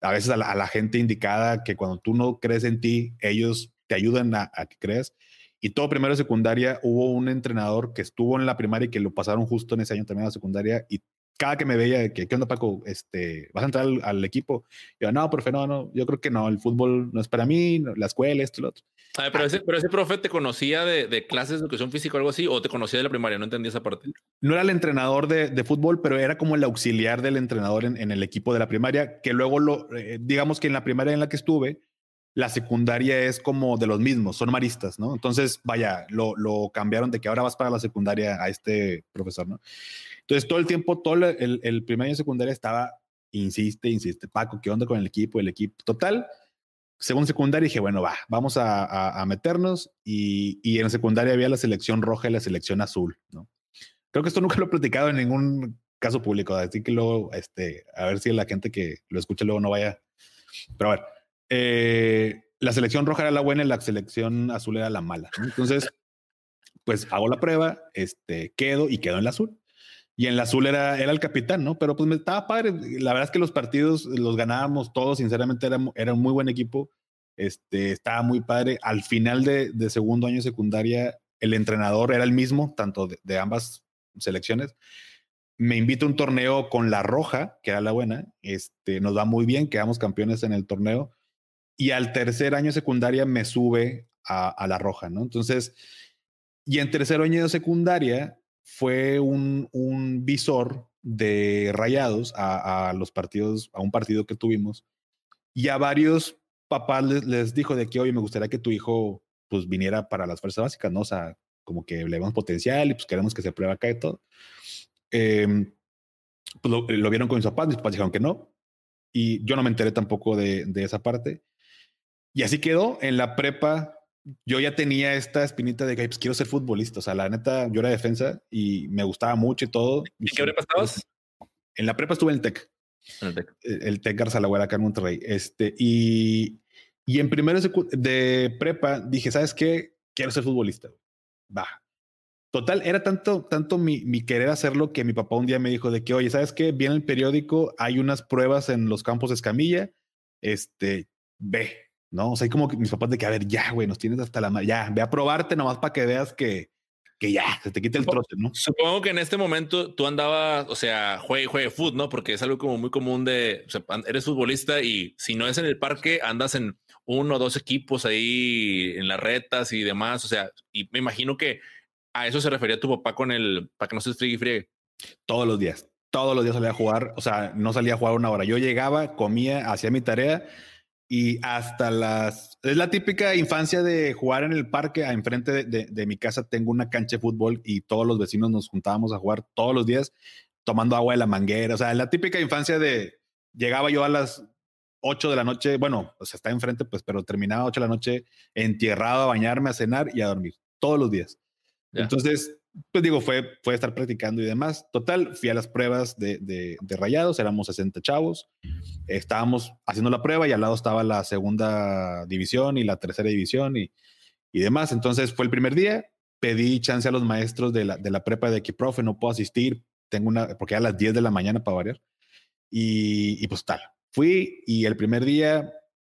a veces a la, a gente indicada que cuando tú no crees en ti, ellos te ayudan a, que creas. Y todo primero y secundaria hubo un entrenador que estuvo en la primaria y que lo pasaron justo en ese año también a la secundaria cada que me veía que, ¿qué onda Paco? Este, ¿Vas a entrar al, equipo? Yo, no, profe, no, no, yo creo que no, el fútbol no es para mí, la escuela, esto, lo otro. pero, ese, pero ese profe te conocía de, de, clases de educación física o algo así, o te conocía de la primaria, no entendí esa parte. No era el entrenador de, de fútbol, pero era como el auxiliar del entrenador en, en el equipo de la primaria, que luego lo, eh, digamos que en la primaria en la que estuve, la secundaria es como de los mismos, son maristas, ¿no? Entonces, vaya, lo, lo, cambiaron de que ahora vas para la secundaria a este profesor, ¿no? Entonces, todo el tiempo, todo el, el primer año de secundaria estaba, insiste, insiste, Paco, ¿qué onda con el equipo? El equipo, total. Según secundaria dije, bueno, va, vamos a, a, meternos y, y, en secundaria había la selección roja y la selección azul, ¿no? Creo que esto nunca lo he platicado en ningún caso público, así que luego, este, a ver si la gente que lo escuche luego no vaya. Pero a ver, eh, la selección roja era la buena y la selección azul era la mala. Entonces, pues hago la prueba, este, quedo y quedo en la azul. Y en la azul era, era el capitán, ¿no? Pero pues me estaba padre. La verdad es que los partidos los ganábamos todos, sinceramente era, era un muy buen equipo. Este, estaba muy padre. Al final de, segundo año secundaria, el entrenador era el mismo, tanto de, ambas selecciones me invita a un torneo con la roja, que era la buena. Este, nos va muy bien, quedamos campeones en el torneo y al tercer año de secundaria me sube a, la roja, ¿no? Entonces, y en tercer año de secundaria fue un, un visor de rayados a, los partidos, a un partido que tuvimos, y a varios papás les, dijo de que, oye, me gustaría que tu hijo pues viniera para las fuerzas básicas, ¿no? O sea, como que le vemos potencial y pues queremos que se pruebe acá y todo. Em, pues lo, lo, vieron con mis papás, mis papás dijeron que no, y yo no me enteré tampoco de, de esa parte. Y así quedó. En la prepa, yo ya tenía esta espinita de que pues, quiero ser futbolista. O sea, la neta, yo era defensa y me gustaba mucho y todo. ¿Y qué prepa estabas? En la prepa estuve en el TEC. En el TEC. El TEC Garzalagüera acá en Monterrey. Este, y, y en primero de prepa dije, ¿sabes qué? Quiero ser futbolista. Va. Total, era tanto, tanto mi, mi, querer hacerlo que mi papá un día me dijo de que, oye, ¿sabes qué? Viene el periódico, hay unas pruebas en los campos de Escamilla, este, ve, ¿no? O sea, hay como que mis papás de que, a ver, ya, güey, nos tienes hasta la madre, ya, ve a probarte nomás para que veas que, que ya, se te quite el trote, ¿no? Supongo que en este momento tú andabas, o sea, juegue, juegue fútbol, ¿no? Porque es algo como muy común de, o sea, eres futbolista y si no es en el parque, andas en uno o dos equipos ahí en las retas y demás, o sea, y me imagino que a eso se refería tu papá con el, para que no se friegue y friegue. Todos los días, todos los días salía a jugar, o sea, no salía a jugar una hora. Yo llegaba, comía, hacía mi tarea y hasta las... Es la típica infancia de jugar en el parque. A enfrente de, de, mi casa tengo una cancha de fútbol y todos los vecinos nos juntábamos a jugar todos los días tomando agua de la manguera. O sea, la típica infancia de... Llegaba yo a las 8 de la noche, bueno, o sea, está enfrente, pues, pero terminaba 8 de la noche entierrado a bañarme, a cenar y a dormir todos los días. Entonces, pues digo, fue, fue estar practicando y demás. Total, fui a las pruebas de, de, de, rayados, éramos 60 chavos, estábamos haciendo la prueba y al lado estaba la segunda división y la tercera división y, y demás. Entonces fue el primer día, pedí chance a los maestros de la, de la prepa de que, profe, no puedo asistir, tengo una, porque a las 10 de la mañana para variar. Y, y pues tal, fui y el primer día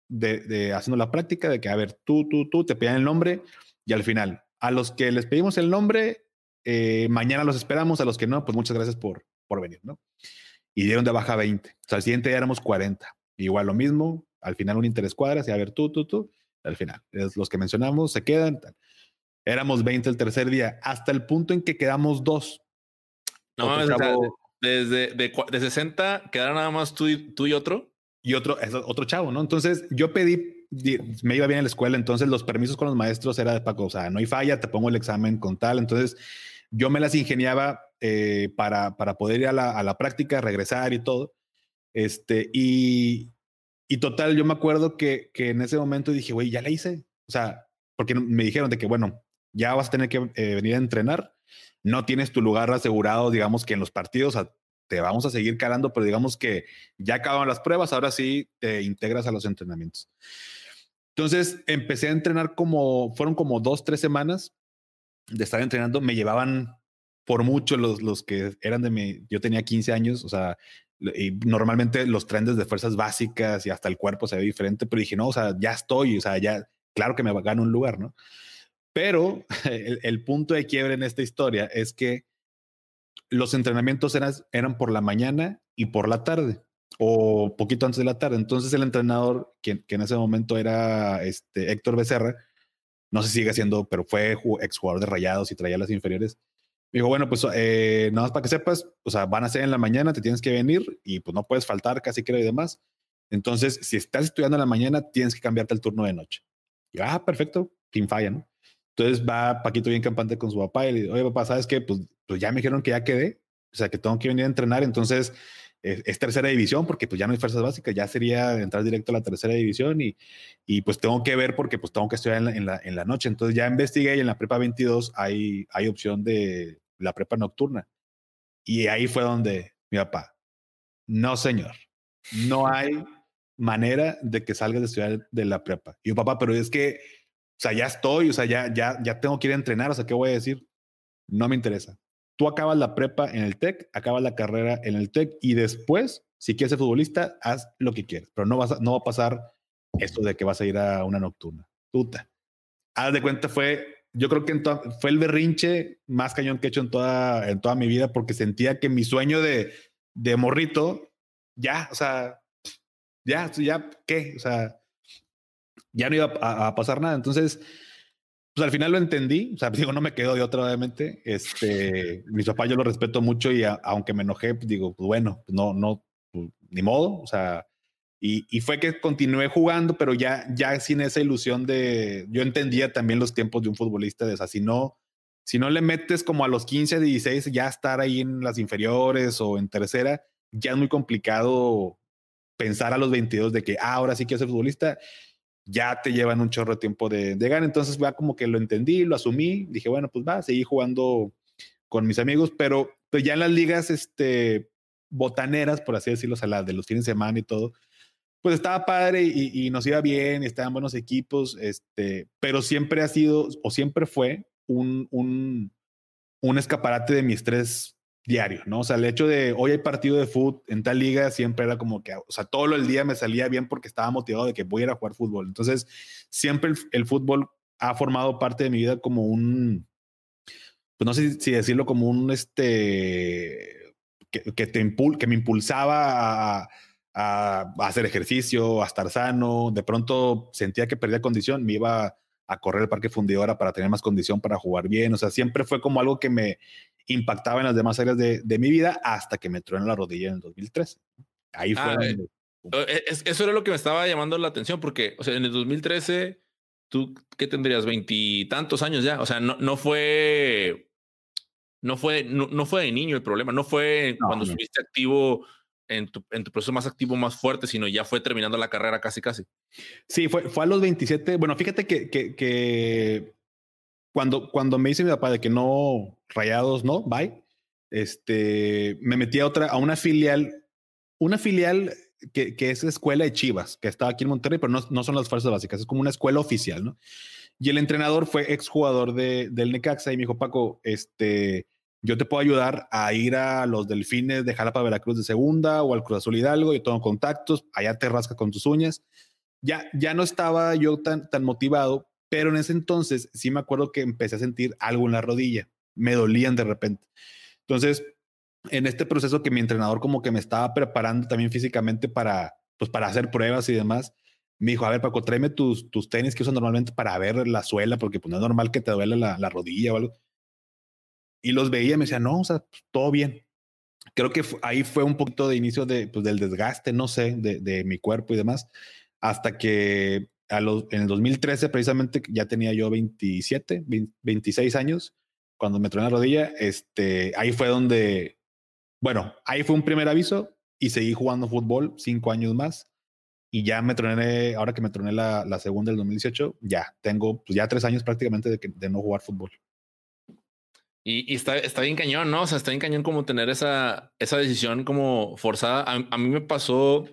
de, de, haciendo la práctica de que, a ver, tú, tú, tú, te piden el nombre y al final, a los que les pedimos el nombre, eh, mañana los esperamos, a los que no, pues muchas gracias por, por venir, ¿no? Y dieron de baja 20. O sea, al siguiente día éramos 40. Igual lo mismo, al final un interés cuadras y a ver tú, tú, tú, al final. Es los que mencionamos se quedan. Tal. Éramos 20 el tercer día, hasta el punto en que quedamos dos. No mames, chavo, desde de, de, 60 quedaron nada más tú y, tú y otro. Y otro, otro chavo, ¿no? Entonces yo pedí me iba bien en la escuela, entonces los permisos con los maestros era de Paco, o sea, no hay falla, te pongo el examen con tal, entonces yo me las ingeniaba eh, para, para poder ir a la, a la, práctica, regresar y todo. Este, y, y total, yo me acuerdo que, que en ese momento dije, güey, ya la hice. O sea, porque me dijeron de que, bueno, ya vas a tener que eh, venir a entrenar, no tienes tu lugar asegurado, digamos que en los partidos, o te vamos a seguir calando, pero digamos que ya acaban las pruebas, ahora sí te integras a los entrenamientos. Entonces empecé a entrenar como, fueron como dos, tres semanas de estar entrenando, me llevaban por mucho los, los que eran de mi, yo tenía 15 años, o sea, y normalmente los trendes de fuerzas básicas y hasta el cuerpo se ve diferente, pero dije, no, o sea, ya estoy, o sea, ya, claro que me gano un lugar, ¿no? Pero el, el punto de quiebre en esta historia es que los entrenamientos eran, eran por la mañana y por la tarde o poquito antes de la tarde. Entonces el entrenador, que, en ese momento era este, Héctor Becerra, no si sigue siendo, pero fue exjugador de Rayados y traía las inferiores. Dijo, bueno, pues eh, nada más para que sepas, o sea, van a ser en la mañana, te tienes que venir y pues no puedes faltar casi creo y demás. Entonces, si estás estudiando en la mañana, tienes que cambiarte el turno de noche. Y ah, perfecto, sin falla, ¿no? Entonces va Paquito bien campante con su papá y le dice, oye, papá, ¿sabes qué? Pues, pues ya me dijeron que ya quedé, o sea, que tengo que venir a entrenar, entonces es, es, tercera división porque pues ya no hay fuerzas básicas, ya sería entrar directo a la tercera división y, y pues tengo que ver porque pues tengo que estudiar en la, en la, en la noche. Entonces ya investigué y en la prepa 22 hay, hay opción de la prepa nocturna. Y ahí fue donde mi papá, no señor, no hay manera de que salgas de estudiar de la prepa. Y yo, papá, pero es que, o sea, ya estoy, o sea, ya, ya, ya tengo que ir a entrenar, o sea, ¿qué voy a decir? No me interesa tú acabas la prepa en el TEC, acabas la carrera en el TEC y después, si quieres ser futbolista, haz lo que quieras, pero no, vas a, no va a pasar esto de que vas a ir a una nocturna. Puta. Haz de cuenta, fue, yo creo que en fue el berrinche más cañón que he hecho en toda, en toda mi vida porque sentía que mi sueño de, de morrito, ya, o sea, ya, ya, ¿qué? O sea, ya no iba a, a pasar nada. Entonces, pues al final lo entendí, o sea, digo, no me quedo de otra, obviamente. Este, mi papá yo lo respeto mucho y a, aunque me enojé, pues digo, pues bueno, no, no, pues, ni modo, o sea, y, y, fue que continué jugando, pero ya, ya sin esa ilusión de, yo entendía también los tiempos de un futbolista, de, o sea, si no, si no le metes como a los 15, 16, ya estar ahí en las inferiores o en tercera, ya es muy complicado pensar a los 22 de que ah, ahora sí quiero ser futbolista ya te llevan un chorro de tiempo de, de gana. Entonces, va como que lo entendí, lo asumí, dije, bueno, pues va, seguí jugando con mis amigos, pero pues ya en las ligas este, botaneras, por así decirlo, o sea, las de los fines de semana y todo, pues estaba padre y, y, nos iba bien, estaban buenos equipos, este, pero siempre ha sido o siempre fue un, un, un escaparate de mi estrés diario, ¿no? O sea, el hecho de hoy hay partido de fútbol en tal liga siempre era como que, o sea, todo el día me salía bien porque estaba motivado de que voy a ir a jugar fútbol. Entonces, siempre el, fútbol ha formado parte de mi vida como un, pues no sé si decirlo como un, este, que, me impulsaba a, a, a, hacer ejercicio, a estar sano. De pronto sentía que perdía condición, me iba a correr el parque fundidora para tener más condición para jugar bien. O sea, siempre fue como algo que me, impactaba en las demás áreas de, de mi vida hasta que me entró en la rodilla en el 2013. Ahí fue. Ah, donde... Eh, eso era lo que me estaba llamando la atención, porque, o sea, en el 2013, tú, ¿qué tendrías? Veintitantos años ya. O sea, no, no fue. No fue, no, no, fue de niño el problema, no fue no, cuando no. estuviste activo en tu, en tu proceso más activo, más fuerte, sino ya fue terminando la carrera casi, casi. Sí, fue, fue a los 27. Bueno, fíjate que, que, que cuando, cuando me dice mi papá de que no, rayados, no, bye, este, me metí a otra, a una filial, una filial que, que es escuela de Chivas, que estaba aquí en Monterrey, pero no, no son las fuerzas básicas, es como una escuela oficial, ¿no? Y el entrenador fue exjugador de, del Necaxa y me dijo, Paco, este, yo te puedo ayudar a ir a los delfines de Jalapa, Veracruz de segunda o al Cruz Azul Hidalgo. Yo tengo contactos, allá te rascas con tus uñas. Ya, ya no estaba yo tan, tan motivado, pero en ese entonces sí me acuerdo que empecé a sentir algo en la rodilla. Me dolían de repente. Entonces, en este proceso que mi entrenador como que me estaba preparando también físicamente para, pues para hacer pruebas y demás, me dijo, a ver, Paco, tráeme tus, tus tenis que usan normalmente para ver la suela, porque pues no es normal que te duele la, la rodilla o algo. Y los veía y me decía, no, o sea, pues, todo bien. Creo que ahí fue un poquito de inicio de, pues, del desgaste, no sé, de, mi cuerpo y demás, hasta que en el 2013 precisamente ya tenía yo 27, 20, 26 años, cuando me troné la rodilla, este, ahí fue donde, bueno, ahí fue un primer aviso y seguí jugando fútbol cinco años más y ya me troné, ahora que me troné la, segunda del 2018, ya tengo pues ya tres años prácticamente de no jugar fútbol. Y, y, está, está bien cañón, ¿no? O sea, está bien cañón como tener esa, esa decisión como forzada. A, a mí me pasó,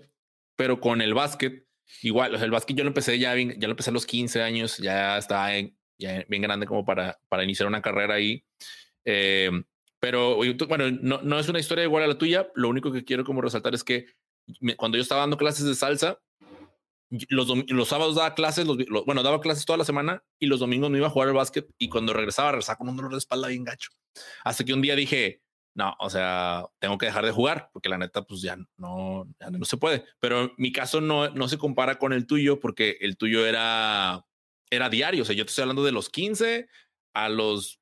pero con el básquet, igual, o sea, el básquet yo lo empecé ya bien, ya lo empecé a los 15 años, ya estaba en, ya bien grande como para, para iniciar una carrera ahí. Eh, pero bueno, no, no es una historia igual a la tuya. Lo único que quiero como resaltar es que cuando yo estaba dando clases de salsa, los, los sábados daba clases, los, los, bueno, daba clases toda la semana y los domingos me iba a jugar al básquet y cuando regresaba regresaba con un dolor de espalda bien gacho. Hasta que un día dije, no, o sea, tengo que dejar de jugar porque la neta, pues ya no, ya no se puede. Pero mi caso no, no se compara con el tuyo porque el tuyo era, era diario. O sea, yo te estoy hablando de los 15 a los,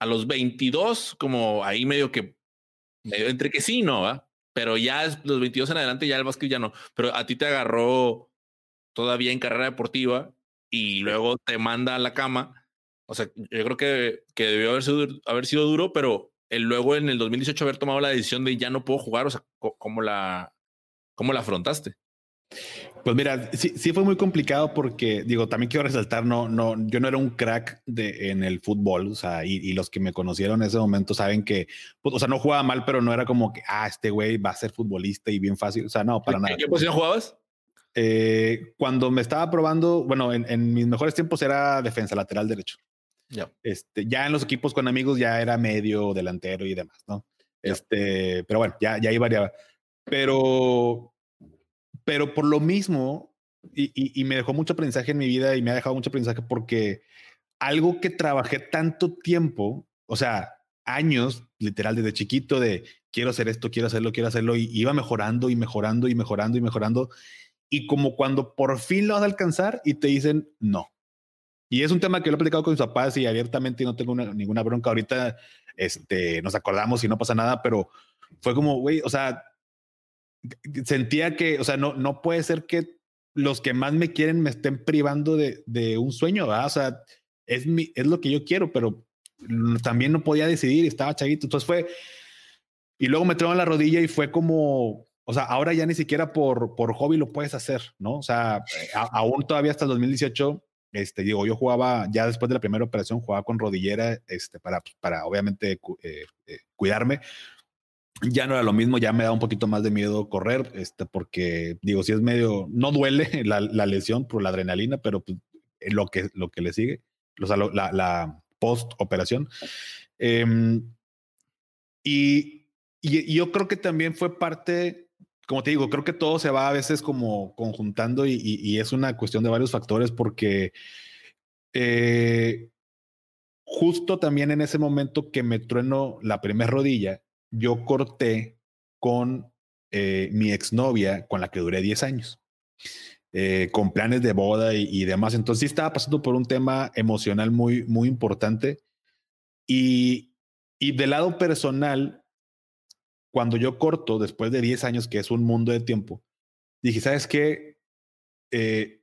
a los 22, como ahí medio que, medio entre que sí, no. Pero ya los 22 en adelante ya el básquet ya no. Pero a ti te agarró todavía en carrera deportiva y luego te manda a la cama. O sea, yo creo que, que debió haber sido, haber sido duro, pero el luego en el 2018 haber tomado la decisión de ya no puedo jugar, o sea, ¿cómo la, cómo la afrontaste? Pues mira, sí, sí fue muy complicado porque, digo, también quiero resaltar, no, no, yo no era un crack de, en el fútbol, o sea, y, y, los que me conocieron en ese momento saben que, pues, o sea, no jugaba mal, pero no era como que, ah, este güey va a ser futbolista y bien fácil, o sea, no, para nada. ¿Qué posición jugabas? Eh, cuando me estaba probando, bueno, en, en, mis mejores tiempos era defensa lateral derecho. Yeah. Este, ya en los equipos con amigos ya era medio delantero y demás, ¿no? Yeah. Este, pero bueno, ya, ya ahí variaba. Pero, pero por lo mismo, y, y, y, me dejó mucho aprendizaje en mi vida y me ha dejado mucho aprendizaje porque algo que trabajé tanto tiempo, o sea, años, literal, desde chiquito, de quiero hacer esto, quiero hacerlo, quiero hacerlo, y iba mejorando y mejorando y mejorando y mejorando y como cuando por fin lo vas a alcanzar y te dicen no. Y es un tema que lo he platicado con mis papás y abiertamente no tengo una, ninguna bronca. Ahorita este, nos acordamos y no pasa nada, pero fue como, güey, o sea, sentía que, o sea, no, no puede ser que los que más me quieren me estén privando de, de un sueño, ¿verdad? O sea, es, mi, es lo que yo quiero, pero también no podía decidir, estaba chavito. Entonces fue, y luego me trajo en la rodilla y fue como, o sea, ahora ya ni siquiera por, por hobby lo puedes hacer, ¿no? O sea, a, aún todavía hasta el 2018, este, digo, yo jugaba, ya después de la primera operación, jugaba con rodillera, este, para, para obviamente eh, eh, cuidarme. Ya no era lo mismo, ya me da un poquito más de miedo correr, este, porque digo, si es medio, no duele la, la lesión por la adrenalina, pero pues, lo, que, lo que le sigue, o sea, lo, la, la post operación. Eh, y, y, y yo creo que también fue parte como te digo, creo que todo se va a veces como conjuntando y, es una cuestión de varios factores porque eh, justo también en ese momento que me trueno la primera rodilla, yo corté con eh, mi exnovia con la que duré 10 años. Eh, con planes de boda y, y, demás. Entonces sí estaba pasando por un tema emocional muy, muy importante. Y, y del lado personal, cuando yo corto, después de 10 años, que es un mundo de tiempo, dije, ¿sabes qué? Eh,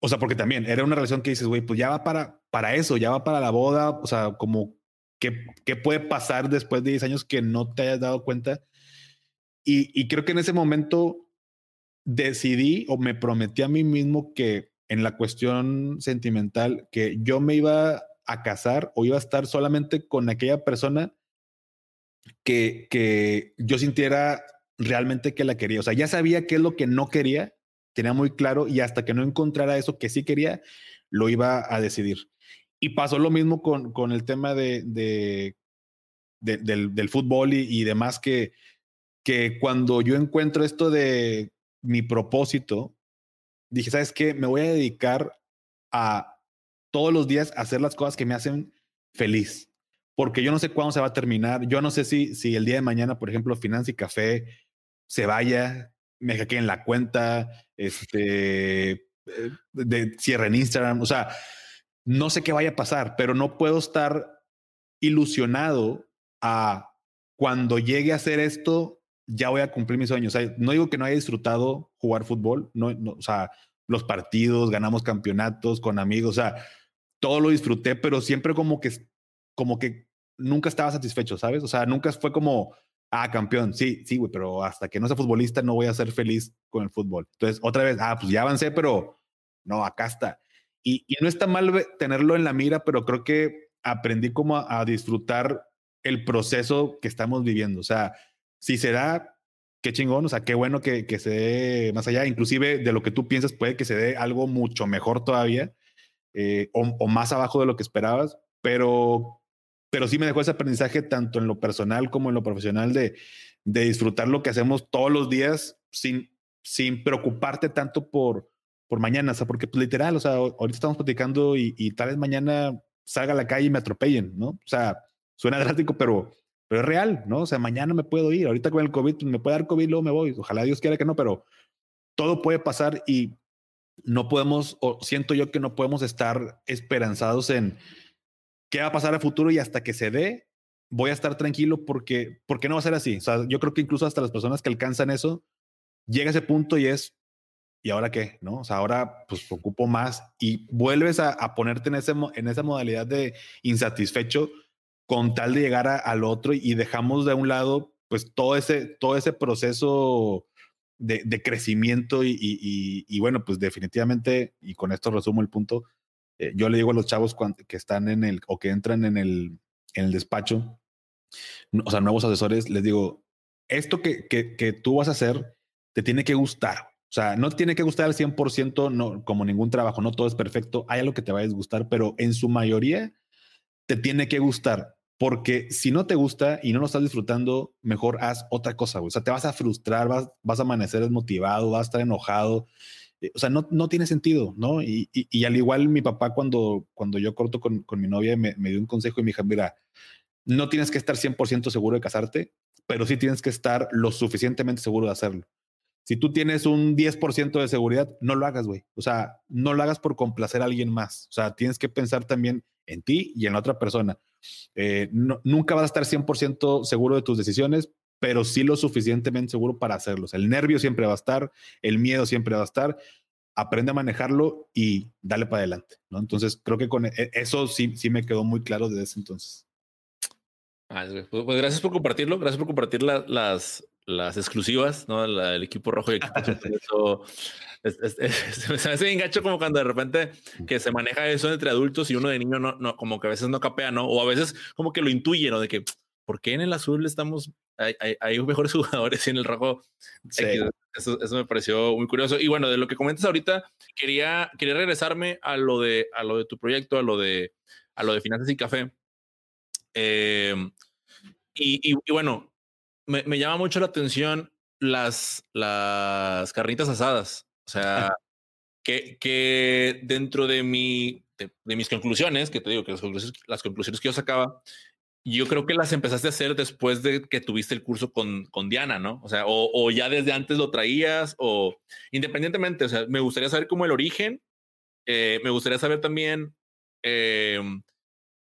o sea, porque también era una relación que dices, güey, pues ya va para, para eso, ya va para la boda, o sea, como, ¿qué, ¿qué puede pasar después de 10 años que no te hayas dado cuenta? Y, y creo que en ese momento decidí o me prometí a mí mismo que en la cuestión sentimental, que yo me iba a casar o iba a estar solamente con aquella persona que, que yo sintiera realmente que la quería. O sea, ya sabía qué es lo que no quería, tenía muy claro y hasta que no encontrara eso que sí quería, lo iba a decidir. Y pasó lo mismo con, con el tema de, de, del, del, fútbol y, y, demás, que, que cuando yo encuentro esto de mi propósito, dije, ¿sabes qué? Me voy a dedicar a todos los días a hacer las cosas que me hacen feliz. Porque yo no sé cuándo se va a terminar. Yo no sé si, si el día de mañana, por ejemplo, Finanza y Café se vaya, me en la cuenta, este, eh, de cierre en Instagram. O sea, no sé qué vaya a pasar, pero no puedo estar ilusionado a cuando llegue a hacer esto, ya voy a cumplir mis sueños. No digo que no haya disfrutado jugar fútbol, no, no, o sea, los partidos, ganamos campeonatos con amigos, o sea, todo lo disfruté, pero siempre como que, como que nunca estaba satisfecho, ¿sabes? O sea, nunca fue como, ah, campeón, sí, sí, güey, pero hasta que no sea futbolista no voy a ser feliz con el fútbol. Entonces, otra vez, ah, pues ya avancé, pero no, acá está. Y, y no está mal tenerlo en la mira, pero creo que aprendí como a, a disfrutar el proceso que estamos viviendo. O sea, si se da, qué chingón, o sea, qué bueno que, que se dé más allá, inclusive de lo que tú piensas, puede que se dé algo mucho mejor todavía eh, o, o, más abajo de lo que esperabas, pero, pero sí me dejó ese aprendizaje tanto en lo personal como en lo profesional de, de disfrutar lo que hacemos todos los días sin, sin preocuparte tanto por, por mañana, o sea, porque pues, literal, o sea, ahorita estamos platicando y, y tal vez mañana salga a la calle y me atropellen, ¿no? O sea, suena drástico, pero pero es real, ¿no? O sea, mañana me puedo ir, ahorita con el COVID me puede dar COVID, luego me voy, ojalá Dios quiera que no, pero todo puede pasar y no podemos, o siento yo que no podemos estar esperanzados en qué va a pasar a futuro y hasta que se dé, voy a estar tranquilo porque, porque no va a ser así. O sea, yo creo que incluso hasta las personas que alcanzan eso, llega ese punto y es, ¿y ahora qué? ¿No? O sea, ahora pues ocupo más y vuelves a, ponerte en, ese, en esa modalidad de insatisfecho con tal de llegar al otro y dejamos de un lado pues todo ese, todo ese proceso de, crecimiento y, bueno, pues definitivamente, y con esto resumo el punto, eh, yo le digo a los chavos que están en el o que entran en el, en el despacho, o sea, nuevos asesores, les digo, esto que, que, que tú vas a hacer te tiene que gustar. O sea, no tiene que gustar al 100%, no, como ningún trabajo, no todo es perfecto, hay algo que te va a disgustar, pero en su mayoría te tiene que gustar. Porque si no te gusta y no lo estás disfrutando, mejor haz otra cosa, güey. O sea, te vas a frustrar, vas, vas a amanecer desmotivado, vas a estar enojado. Eh, o sea, no, no tiene sentido, ¿no? Y, y, al igual mi papá cuando, cuando yo corto con, con mi novia me, me, dio un consejo y me dijo, mira, no tienes que estar 100% seguro de casarte, pero sí tienes que estar lo suficientemente seguro de hacerlo. Si tú tienes un 10% de seguridad, no lo hagas, güey. O sea, no lo hagas por complacer a alguien más. O sea, tienes que pensar también en ti y en la otra persona. Eh, nunca vas a estar 100% seguro de tus decisiones, pero sí lo suficientemente seguro para hacerlos. El nervio siempre va a estar, el miedo siempre va a estar. Aprende a manejarlo y dale para adelante. ¿no? Entonces, creo que con e, eso sí, sí me quedó muy claro desde ese entonces. Ah, pues, pues, gracias por compartirlo, gracias por compartir la, las, las exclusivas, ¿no? La, el equipo rojo y el equipo es, es, es, se me hace bien gacho como cuando de repente que se maneja eso entre adultos y uno de niño no, no, como que a veces no capea, ¿no? O a veces como que lo intuye, ¿no? De que, ¿por qué en el azul estamos, hay, hay, hay mejores jugadores y en el rojo? Sí. Eso, eso, me pareció muy curioso. Y bueno, de lo que comentas ahorita, quería, quería regresarme a lo de, a lo de tu proyecto, a lo de, a lo de finanzas y café. Eh, y, y, y bueno, me, me, llama mucho la atención las, las carnitas asadas. O sea, que, que dentro de, mi, de, de, mis conclusiones, que te digo que las conclusiones, las conclusiones que yo sacaba, yo creo que las empezaste a hacer después de que tuviste el curso con, con Diana, ¿no? O sea, o, o, ya desde antes lo traías, o independientemente, o sea, me gustaría saber cómo el origen, eh, me gustaría saber también... Eh,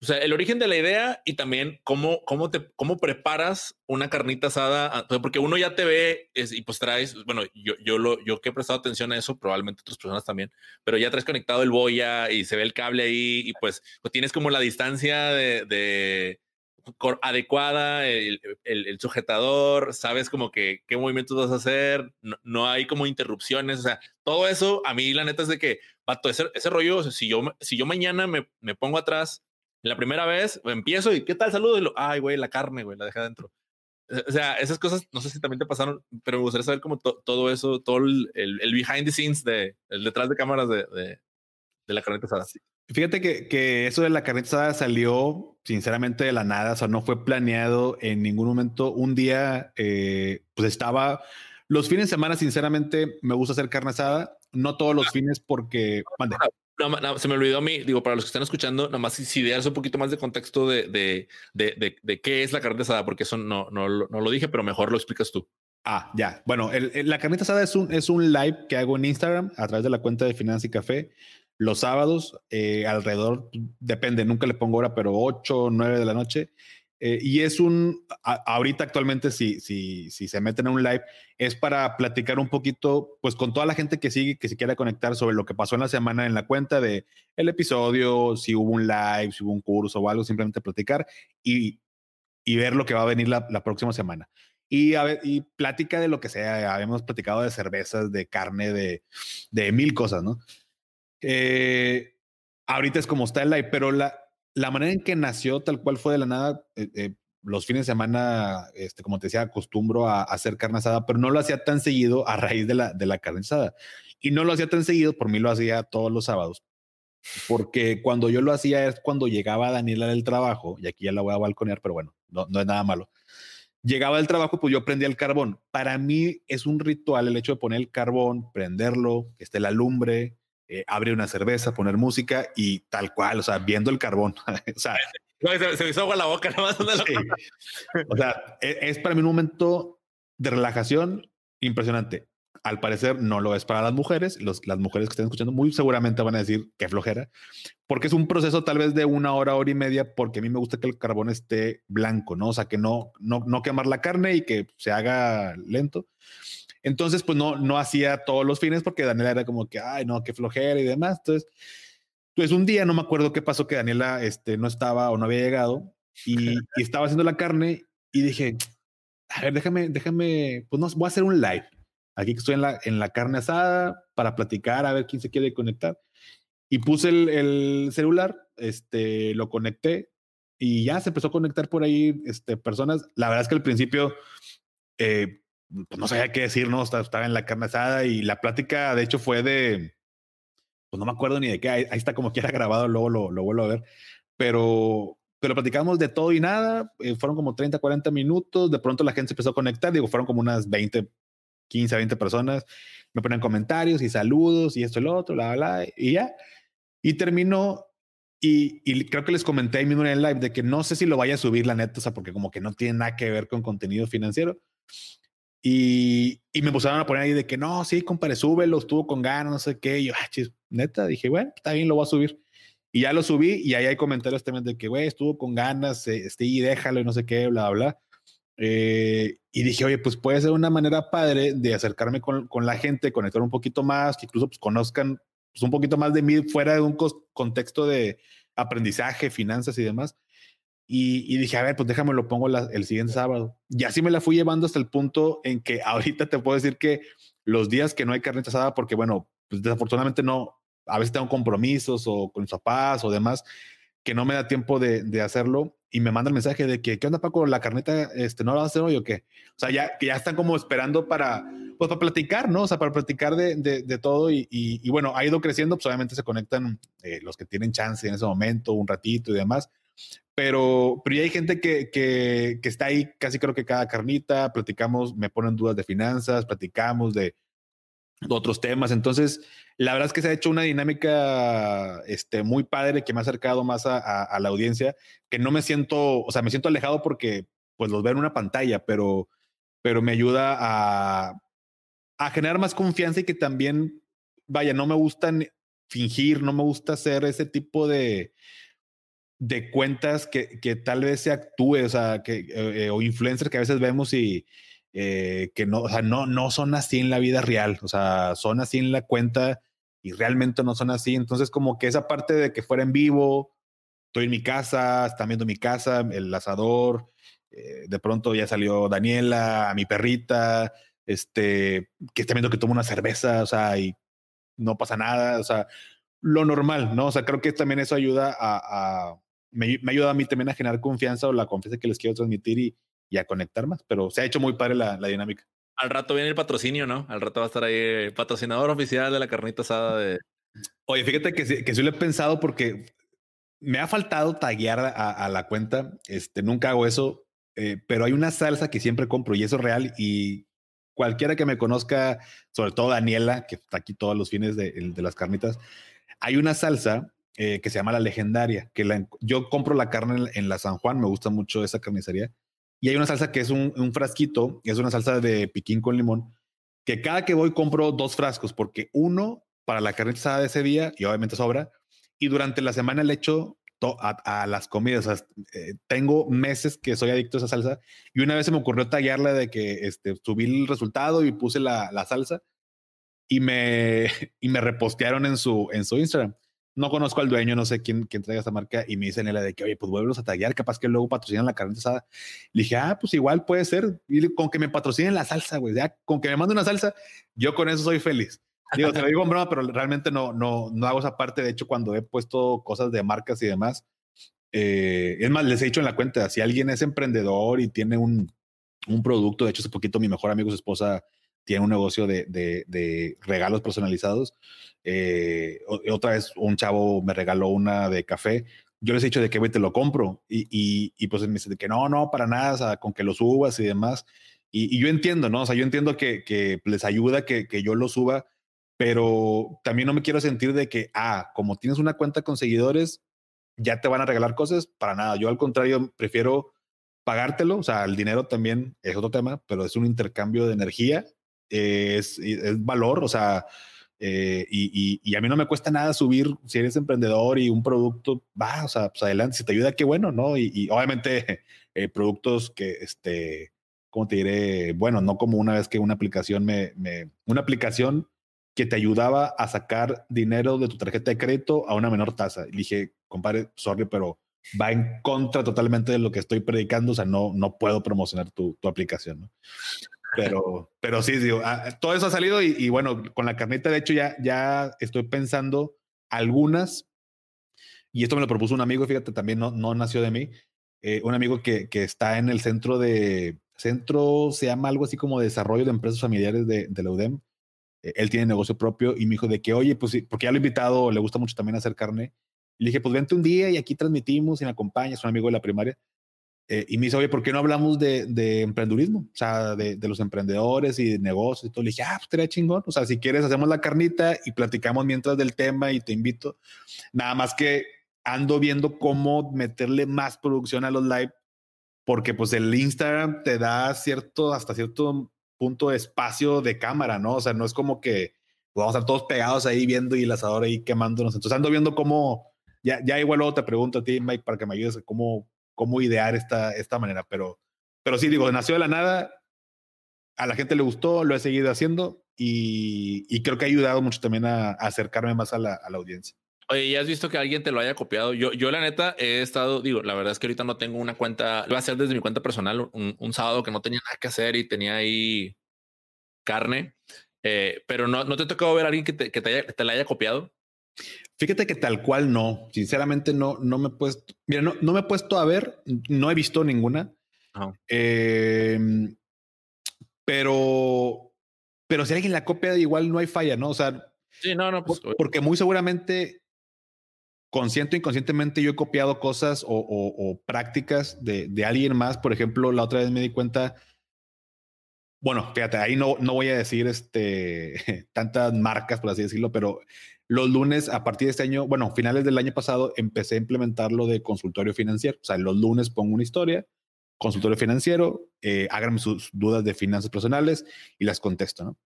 o sea, el origen de la idea y también cómo, cómo, te, cómo preparas una carnita asada, porque uno ya te ve es, y pues traes, bueno, yo, yo, lo, yo que he prestado atención a eso, probablemente otras personas también, pero ya traes conectado el boya y se ve el cable ahí y pues, pues tienes como la distancia de, de, adecuada, el, el, sujetador, sabes como que qué movimientos vas a hacer, no, hay como interrupciones, o sea, todo eso a mí la neta es de que, pato, ese, ese rollo, si yo, si yo mañana me, me pongo atrás, la primera vez empiezo y qué tal saludo y lo, ay, güey, la carne, güey, la dejé adentro. O sea, esas cosas, no sé si también te pasaron, pero me gustaría saber como todo eso, todo el, el, behind the scenes de, el detrás de cámaras de, de, de la carnita asada. Fíjate que, que, eso de la carnita asada salió sinceramente de la nada, o sea, no fue planeado en ningún momento. Un día, eh, pues estaba, los fines de semana, sinceramente, me gusta hacer carne asada, no todos los ah. fines porque... No, se me olvidó a mí, digo, para los que están escuchando, nada más si, si un poquito más de contexto de, de, de, de, qué es la carne asada, porque eso no, no, no lo dije, pero mejor lo explicas tú. Ah, ya. Bueno, la carnita asada es un, es un live que hago en Instagram a través de la cuenta de Finanza y Café los sábados, eh, alrededor, depende, nunca le pongo hora, pero 8 o 9 de la noche. Eh, y es un, ahorita actualmente, si, si, si se meten a un live, es para platicar un poquito, pues con toda la gente que sigue, que se quiera conectar sobre lo que pasó en la semana en la cuenta de el episodio, si hubo un live, si hubo un curso o algo, simplemente platicar y, y ver lo que va a venir la, próxima semana. Y, a y plática de lo que sea. Habíamos platicado de cervezas, de carne, de, de mil cosas, ¿no? Eh, ahorita es como está el live, pero la, la manera en que nació tal cual fue de la nada, eh, eh, los fines de semana, este, como te decía, acostumbro a, hacer carne asada, pero no lo hacía tan seguido a raíz de la, de la carne asada. Y no lo hacía tan seguido, por mí lo hacía todos los sábados, porque cuando yo lo hacía es cuando llegaba Daniela del trabajo, y aquí ya la voy a balconear, pero bueno, no, no es nada malo. Llegaba del trabajo, pues yo prendía el carbón. Para mí es un ritual el hecho de poner el carbón, prenderlo, que esté la lumbre, eh, abre una cerveza, poner música y tal cual, o sea, viendo el carbón. o sea, se, me hizo agua la boca. O sea, e, es, para mí un momento de relajación impresionante. Al parecer no lo es para las mujeres. Los, las mujeres que estén escuchando muy seguramente van a decir que flojera, porque es un proceso tal vez de una hora, hora y media, porque a mí me gusta que el carbón esté blanco, ¿no? O sea, que no, no, no quemar la carne y que se haga lento. Entonces, pues no, no hacía todos los fines porque Daniela era como que, ay, no, qué flojera y demás. Entonces, pues un día no me acuerdo qué pasó que Daniela este, no estaba o no había llegado y, estaba haciendo la carne y dije, a ver, déjame, déjame, pues no, voy a hacer un live. Aquí que estoy en la, en la carne asada para platicar, a ver quién se quiere conectar. Y puse el, el celular, este, lo conecté y ya se empezó a conectar por ahí este, personas. La verdad es que al principio eh, pues no sabía qué decir, ¿no? Estaba, en la carne asada y la plática, de hecho, fue de, pues no me acuerdo ni de qué, ahí, está como quiera grabado, luego lo, lo, vuelvo a ver, pero, pero platicamos de todo y nada, eh, fueron como 30, 40 minutos, de pronto la gente se empezó a conectar, digo, fueron como unas 20, 15, 20 personas, me ponen comentarios y saludos y esto y lo otro, bla, bla, y ya. Y terminó y, y, creo que les comenté ahí mismo en el live de que no sé si lo vaya a subir la neta, o sea, porque como que no tiene nada que ver con contenido financiero. Y, y, me pusieron a poner ahí de que no, sí, compadre, súbelo, estuvo con ganas, no sé qué. Y yo, ah, chis, neta, dije, bueno, está bien, lo voy a subir. Y ya lo subí y ahí hay comentarios también de que, güey, estuvo con ganas, este, y déjalo y no sé qué, bla, bla. Eh, y dije, oye, pues puede ser una manera padre de acercarme con, con la gente, conectar un poquito más, que incluso pues, conozcan pues, un poquito más de mí fuera de un contexto de aprendizaje, finanzas y demás. Y, dije, a ver, pues déjame lo pongo el siguiente sábado. Y así me la fui llevando hasta el punto en que ahorita te puedo decir que los días que no hay carne asada, porque bueno, pues desafortunadamente no, a veces tengo compromisos o con mis papás o demás, que no me da tiempo de, de hacerlo y me manda el mensaje de que, ¿qué onda Paco? ¿La carneta este, no la vas a hacer hoy o qué? O sea, ya, que ya están como esperando para, pues para platicar, ¿no? O sea, para platicar de, de, de todo y, y, bueno, ha ido creciendo, pues obviamente se conectan eh, los que tienen chance en ese momento, un ratito y demás, pero, pero ya hay gente que, que, está ahí casi creo que cada carnita, platicamos, me ponen dudas de finanzas, platicamos de, otros temas. Entonces, la verdad es que se ha hecho una dinámica este, muy padre que me ha acercado más a, la audiencia, que no me siento, o sea, me siento alejado porque pues los veo en una pantalla, pero, pero me ayuda a, a generar más confianza y que también, vaya, no me gusta fingir, no me gusta hacer ese tipo de, de cuentas que, que tal vez se actúe, o sea, que, eh, o influencers que a veces vemos y eh, que no, o sea, no, no son así en la vida real, o sea, son así en la cuenta y realmente no son así. Entonces, como que esa parte de que fuera en vivo estoy en mi casa, están viendo mi casa, el asador, eh, de pronto ya salió Daniela, mi perrita, este, que está viendo que tomo una cerveza, o sea, y no pasa nada, o sea, lo normal, ¿no? O sea, creo que también eso ayuda a, me, ayuda a mí también a generar confianza o la confianza que les quiero transmitir y, y a conectar más, pero se ha hecho muy padre la, la, dinámica. Al rato viene el patrocinio, ¿no? Al rato va a estar ahí el patrocinador oficial de la carnita asada de... Oye, fíjate que, que sí lo he pensado porque me ha faltado taguear a, a, la cuenta. Este, nunca hago eso, eh, pero hay una salsa que siempre compro y eso es real y cualquiera que me conozca, sobre todo Daniela, que está aquí todos los fines de, de las carnitas, hay una salsa eh, que se llama la legendaria, que yo compro la carne en, la San Juan, me gusta mucho esa carnicería, y hay una salsa que es un, frasquito, es una salsa de piquín con limón, que cada que voy compro dos frascos, porque uno para la carne de ese día, y obviamente sobra, y durante la semana le echo a, las comidas. Eh, tengo meses que soy adicto a esa salsa y una vez se me ocurrió tallarla de que este, subí el resultado y puse la, la, salsa y me, y me repostearon en su, en su Instagram. No conozco al dueño, no sé quién, quién traiga esa marca y me dicen él de que, oye, pues vuelvos a tallar, capaz que luego patrocinan la carne asada. Le dije, ah, pues igual puede ser. Y con que me patrocinen la salsa, güey, ya con que me mande una salsa, yo con eso soy feliz. Digo, te lo digo en broma, pero realmente no, no, no hago esa parte. De hecho, cuando he puesto cosas de marcas y demás, eh, es más, les he dicho en la cuenta, si alguien es emprendedor y tiene un, un producto, de hecho, hace poquito mi mejor amigo, su esposa, tiene un negocio de, de, regalos personalizados. Eh, otra vez un chavo me regaló una de café. Yo les he dicho de que, güey, te lo compro. Y, y, y, pues me dice de que no, no, para nada, o con que lo subas y demás. Y, y, yo entiendo, ¿no? O sea, yo entiendo que, que les ayuda que, que yo lo suba, pero también no me quiero sentir de que, ah, como tienes una cuenta con seguidores, ya te van a regalar cosas, para nada. Yo al contrario, prefiero pagártelo, o sea, el dinero también es otro tema, pero es un intercambio de energía, es, es, valor, o sea, eh, y, y, a mí no me cuesta nada subir, si eres emprendedor y un producto, va, o sea, pues adelante, si te ayuda, qué bueno, ¿no? Y, obviamente eh, productos que, este, ¿cómo te diré? Bueno, no como una vez que una aplicación me, me una aplicación que te ayudaba a sacar dinero de tu tarjeta de crédito a una menor tasa. Y dije, compadre, sorry, pero va en contra totalmente de lo que estoy predicando, o sea, no, no puedo promocionar tu, tu aplicación, ¿no? Pero, pero sí, digo, ah, todo eso ha salido y, bueno, con la carnita, de hecho, ya, ya estoy pensando algunas, y esto me lo propuso un amigo, fíjate, también no, no nació de mí, eh, un amigo que, que está en el centro de, centro se llama algo así como desarrollo de empresas familiares de, de la eh, él tiene negocio propio y me dijo de que, oye, pues sí, porque ya lo he invitado, le gusta mucho también hacer carne. Le dije, pues vente un día y aquí transmitimos y me acompañas, un amigo de la primaria. Eh, y me dice, oye, ¿por qué no hablamos de, de emprendurismo? O sea, de, de, los emprendedores y de negocios y todo. Le dije, ah, pues chingón. O sea, si quieres, hacemos la carnita y platicamos mientras del tema y te invito. Nada más que ando viendo cómo meterle más producción a los live, porque pues el Instagram te da cierto, hasta cierto punto de espacio de cámara, ¿no? O sea, no es como que vamos a estar todos pegados ahí viendo y el asador ahí quemándonos. Entonces ando viendo cómo, ya, ya igual luego te pregunto a ti, Mike, para que me ayudes cómo, cómo idear esta, esta manera, pero, pero sí, digo, nació de la nada, a la gente le gustó, lo he seguido haciendo y, y creo que ha ayudado mucho también a, a acercarme más a la, a la audiencia. Oye, ¿ya has visto que alguien te lo haya copiado? Yo, yo la neta he estado, digo, la verdad es que ahorita no tengo una cuenta, lo voy a hacer desde mi cuenta personal, un, un sábado que no tenía nada que hacer y tenía ahí carne, eh, pero no, no te ha tocado ver a alguien que te, que te, haya, te la haya copiado. Fíjate que tal cual no, sinceramente no, no me he puesto, mira, no, no me he puesto a ver, no he visto ninguna, oh. eh, pero, pero si alguien la copia, igual no hay falla, ¿no? O sea, sí, no, no, pues, porque muy seguramente consciente o inconscientemente yo he copiado cosas o, o, o prácticas de, de, alguien más. Por ejemplo, la otra vez me di cuenta, bueno, fíjate, ahí no, no voy a decir este, tantas marcas, por así decirlo, pero los lunes, a partir de este año, bueno, finales del año pasado, empecé a implementar lo de consultorio financiero. O sea, los lunes pongo una historia, consultorio financiero, eh, háganme sus dudas de finanzas personales y las contesto, ¿no?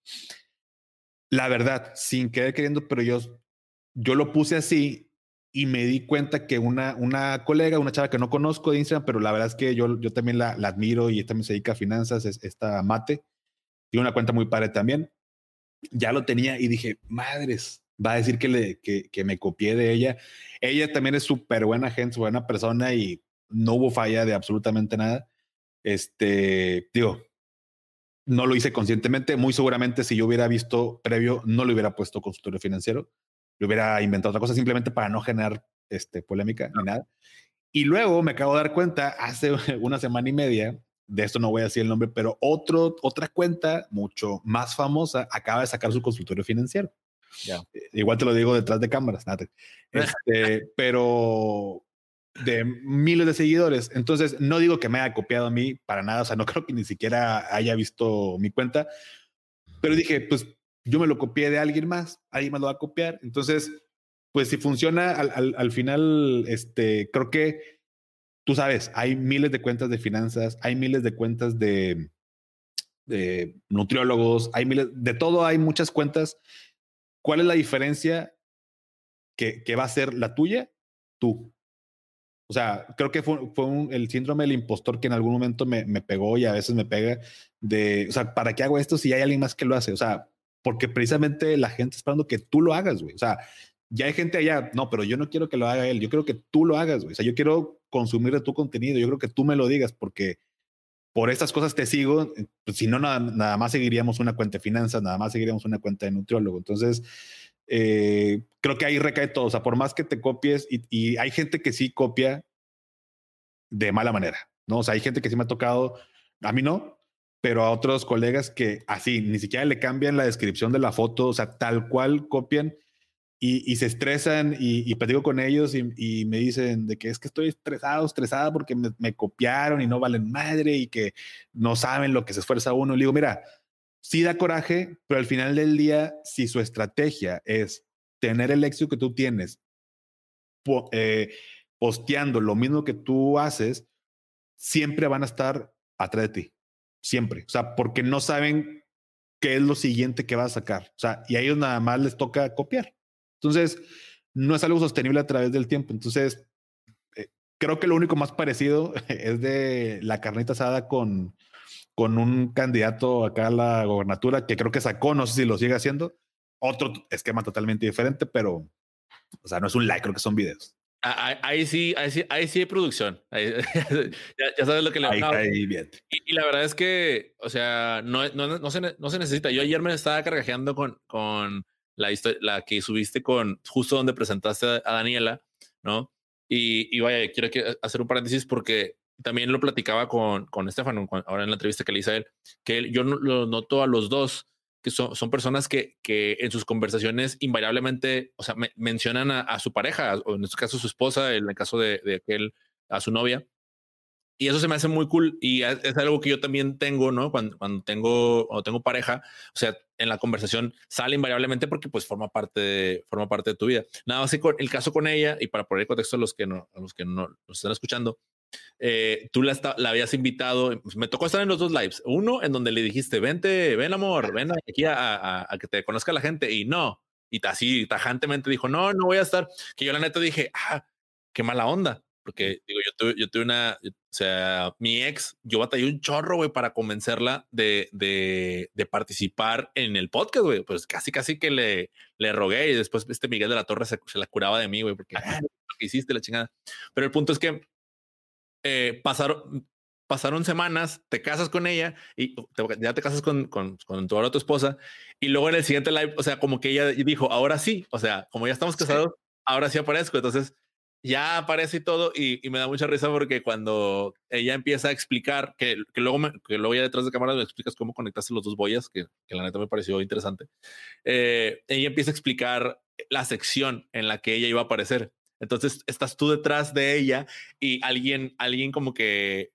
La verdad, sin querer queriendo, pero yo, yo lo puse así y me di cuenta que una, una colega, una chava que no conozco de Instagram, pero la verdad es que yo, yo también la, la admiro y también se dedica a finanzas, es, esta Mate, tiene una cuenta muy padre también. Ya lo tenía y dije, madres, va a decir que, le, que, que me copié de ella. Ella también es súper buena gente, buena persona y no hubo falla de absolutamente nada. Este, digo, no lo hice conscientemente. Muy seguramente si yo hubiera visto previo, no le hubiera puesto consultorio financiero. Le hubiera inventado otra cosa simplemente para no generar este, polémica ni nada. Y luego me acabo de dar cuenta hace una semana y media, de esto no voy a decir el nombre, pero otro, otra cuenta mucho más famosa acaba de sacar su consultorio financiero. Ya. Eh, igual te lo digo detrás de cámaras, este, pero de miles de seguidores. Entonces, no digo que me haya copiado a mí para nada, o sea, no creo que ni siquiera haya visto mi cuenta, pero dije, pues yo me lo copié de alguien más, alguien más lo va a copiar. Entonces, pues si funciona al, al, final, este, creo que tú sabes, hay miles de cuentas de finanzas, hay miles de cuentas de, de nutriólogos, hay miles, de todo hay muchas cuentas. ¿Cuál es la diferencia que, que va a ser la tuya? Tú. O sea, creo que fue, fue un, el síndrome del impostor que en algún momento me, me, pegó y a veces me pega de, o sea, ¿para qué hago esto si hay alguien más que lo hace? O sea, porque precisamente la gente está esperando que tú lo hagas, güey. O sea, ya hay gente allá, no, pero yo no quiero que lo haga él, yo quiero que tú lo hagas, güey. O sea, yo quiero consumir de tu contenido, yo creo que tú me lo digas porque por estas cosas te sigo, pues, si no, nada, nada más seguiríamos una cuenta de finanzas, nada más seguiríamos una cuenta de nutriólogo. Entonces, eh, creo que ahí recae todo. O sea, por más que te copies, y, hay gente que sí copia de mala manera, ¿no? O sea, hay gente que sí me ha tocado, a mí no, pero a otros colegas que así, ni siquiera le cambian la descripción de la foto, o sea, tal cual copian y, se estresan y, y platico con ellos y, me dicen de que es que estoy estresado, estresada porque me, me, copiaron y no valen madre y que no saben lo que se esfuerza uno. Le digo, mira, sí da coraje, pero al final del día, si su estrategia es tener el éxito que tú tienes, eh, posteando lo mismo que tú haces, siempre van a estar atrás de ti. Siempre. O sea, porque no saben qué es lo siguiente que va a sacar. O sea, y a ellos nada más les toca copiar. Entonces, no es algo sostenible a través del tiempo. Entonces, eh, creo que lo único más parecido es de la carnita asada con, con un candidato acá a la gobernatura que creo que sacó, no sé si lo sigue haciendo, otro esquema totalmente diferente, pero, o sea, no es un like, creo que son videos. Ahí sí, ahí sí, ahí sí hay producción. ya, sabes lo que le ahí, ahí bien. Y, la verdad es que, o sea, no, no, no, se, no se necesita. Yo ayer me estaba cargajeando con, con la la que subiste con justo donde presentaste a, Daniela, ¿no? Y, y vaya, quiero hacer un paréntesis porque también lo platicaba con, con Estefano, ahora en la entrevista que le hice a él, que yo lo noto a los dos, que son, son personas que, que en sus conversaciones invariablemente, o sea, mencionan a, su pareja, o en este caso su esposa, en el caso de, de aquel, a su novia. Y eso se me hace muy cool y es, algo que yo también tengo, ¿no? Cuando, cuando tengo o tengo pareja, o sea, en la conversación sale invariablemente porque pues forma parte de, forma parte de tu vida. Nada más que con el caso con ella y para poner contexto a los que no, a los que no nos están escuchando, eh, tú la, la, habías invitado, pues, me tocó estar en los dos lives, uno en donde le dijiste, vente, ven amor, ven aquí a, a, que te conozca la gente y no, y así tajantemente dijo, no, no voy a estar, que yo la neta dije, ah, qué mala onda, porque digo, yo tuve, yo tuve una, o sea, mi ex, yo batallé un chorro, güey, para convencerla de, de, de participar en el podcast, güey, pues casi, casi que le, le rogué y después este Miguel de la Torre se, se la curaba de mí, güey, porque ah, lo que hiciste, la chingada. Pero el punto es que eh, pasaron, pasaron semanas, te casas con ella y ya te casas con, con, con tu, tu esposa y luego en el siguiente live, o sea, como que ella dijo, ahora sí, o sea, como ya estamos casados, ahora sí aparezco. Entonces ya aparece y todo y, me da mucha risa porque cuando ella empieza a explicar, que, que luego, me, que luego ya detrás de cámara me explicas cómo conectaste los dos boyas, que, que la neta me pareció interesante, eh, ella empieza a explicar la sección en la que ella iba a aparecer. Entonces estás tú detrás de ella y alguien, alguien como que,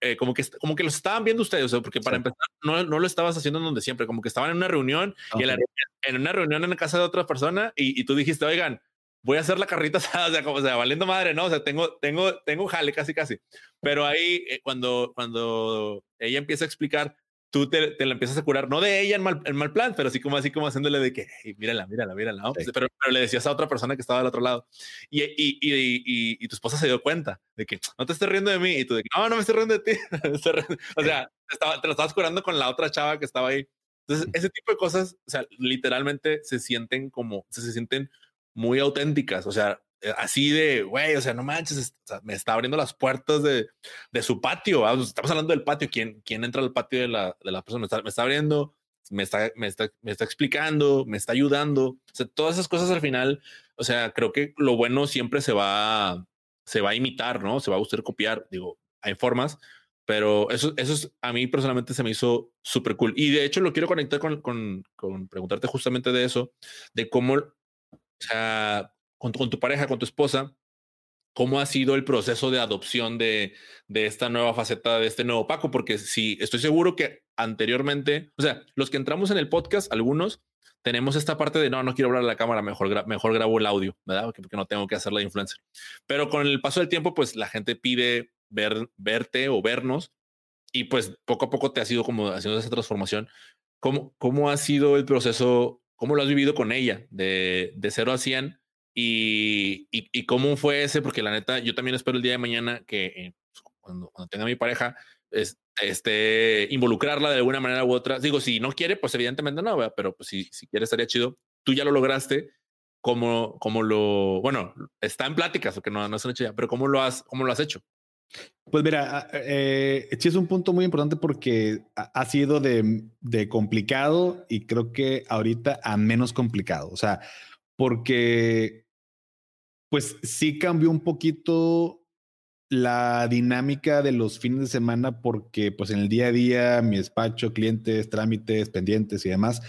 eh, como que, como que los estaban viendo ustedes, porque para empezar no, no, lo estabas haciendo en donde siempre, como que estaban en una reunión y en, una reunión en la casa de otra persona y, y, tú dijiste, oigan, voy a hacer la carrita, o sea, como, o sea, valiendo madre, ¿no? O sea, tengo, tengo, tengo un jale casi, casi. Pero ahí, eh, cuando, cuando ella empieza a explicar, tú te, te, la empiezas a curar, no de ella en mal, en mal plan, pero así como así como haciéndole de que, hey, mírala, mírala, mírala, ¿no? pero, pero, le decías a otra persona que estaba del otro lado y, y, y, y, tu esposa se dio cuenta de que no te estés riendo de mí y tú de que no, no me estoy riendo de ti. o sea, te, estaba, te lo estabas curando con la otra chava que estaba ahí. Entonces, ese tipo de cosas, o sea, literalmente se sienten como, se, sienten muy auténticas, o sea, eh, así de, güey, o sea, no manches, me está abriendo las puertas de, de su patio. Estamos hablando del patio. ¿Quién, quién entra al patio de la, de la persona? Me está, me está abriendo, me está, me, está, me está explicando, me está ayudando. O sea, todas esas cosas al final, o sea, creo que lo bueno siempre se va, se va a imitar, ¿no? Se va a gustar copiar. Digo, hay formas, pero eso, eso es, a mí personalmente se me hizo súper cool. Y de hecho lo quiero conectar con, con, con, preguntarte justamente de eso, de cómo, o sea, con, tu pareja, con tu esposa, cómo ha sido el proceso de adopción de, de esta nueva faceta, de este nuevo Paco, porque si estoy seguro que anteriormente, o sea, los que entramos en el podcast, algunos tenemos esta parte de no, no quiero hablar a la cámara, mejor, mejor grabo el audio, ¿verdad? Porque, porque no tengo que hacer la influencer. Pero con el paso del tiempo, pues la gente pide ver, verte o vernos y pues poco a poco te ha sido como haciendo esa transformación. ¿Cómo, cómo ha sido el proceso? ¿Cómo lo has vivido con ella de, de 0 a 100? Y, y, cómo fue ese, porque la neta, yo también espero el día de mañana que eh, pues, cuando, cuando, tenga mi pareja, es, este, involucrarla de alguna manera u otra. Digo, si no quiere, pues evidentemente no, pero pues si, si quiere estaría chido. Tú ya lo lograste, ¿cómo, cómo lo, bueno, está en pláticas, o que no, no se han hecho ya, pero ¿cómo lo has, cómo lo has hecho? Pues mira, eh, sí es un punto muy importante porque ha sido de, complicado y creo que ahorita a menos complicado. O sea, porque pues sí cambió un poquito la dinámica de los fines de semana porque pues en el día a día mi despacho, clientes, trámites, pendientes y demás,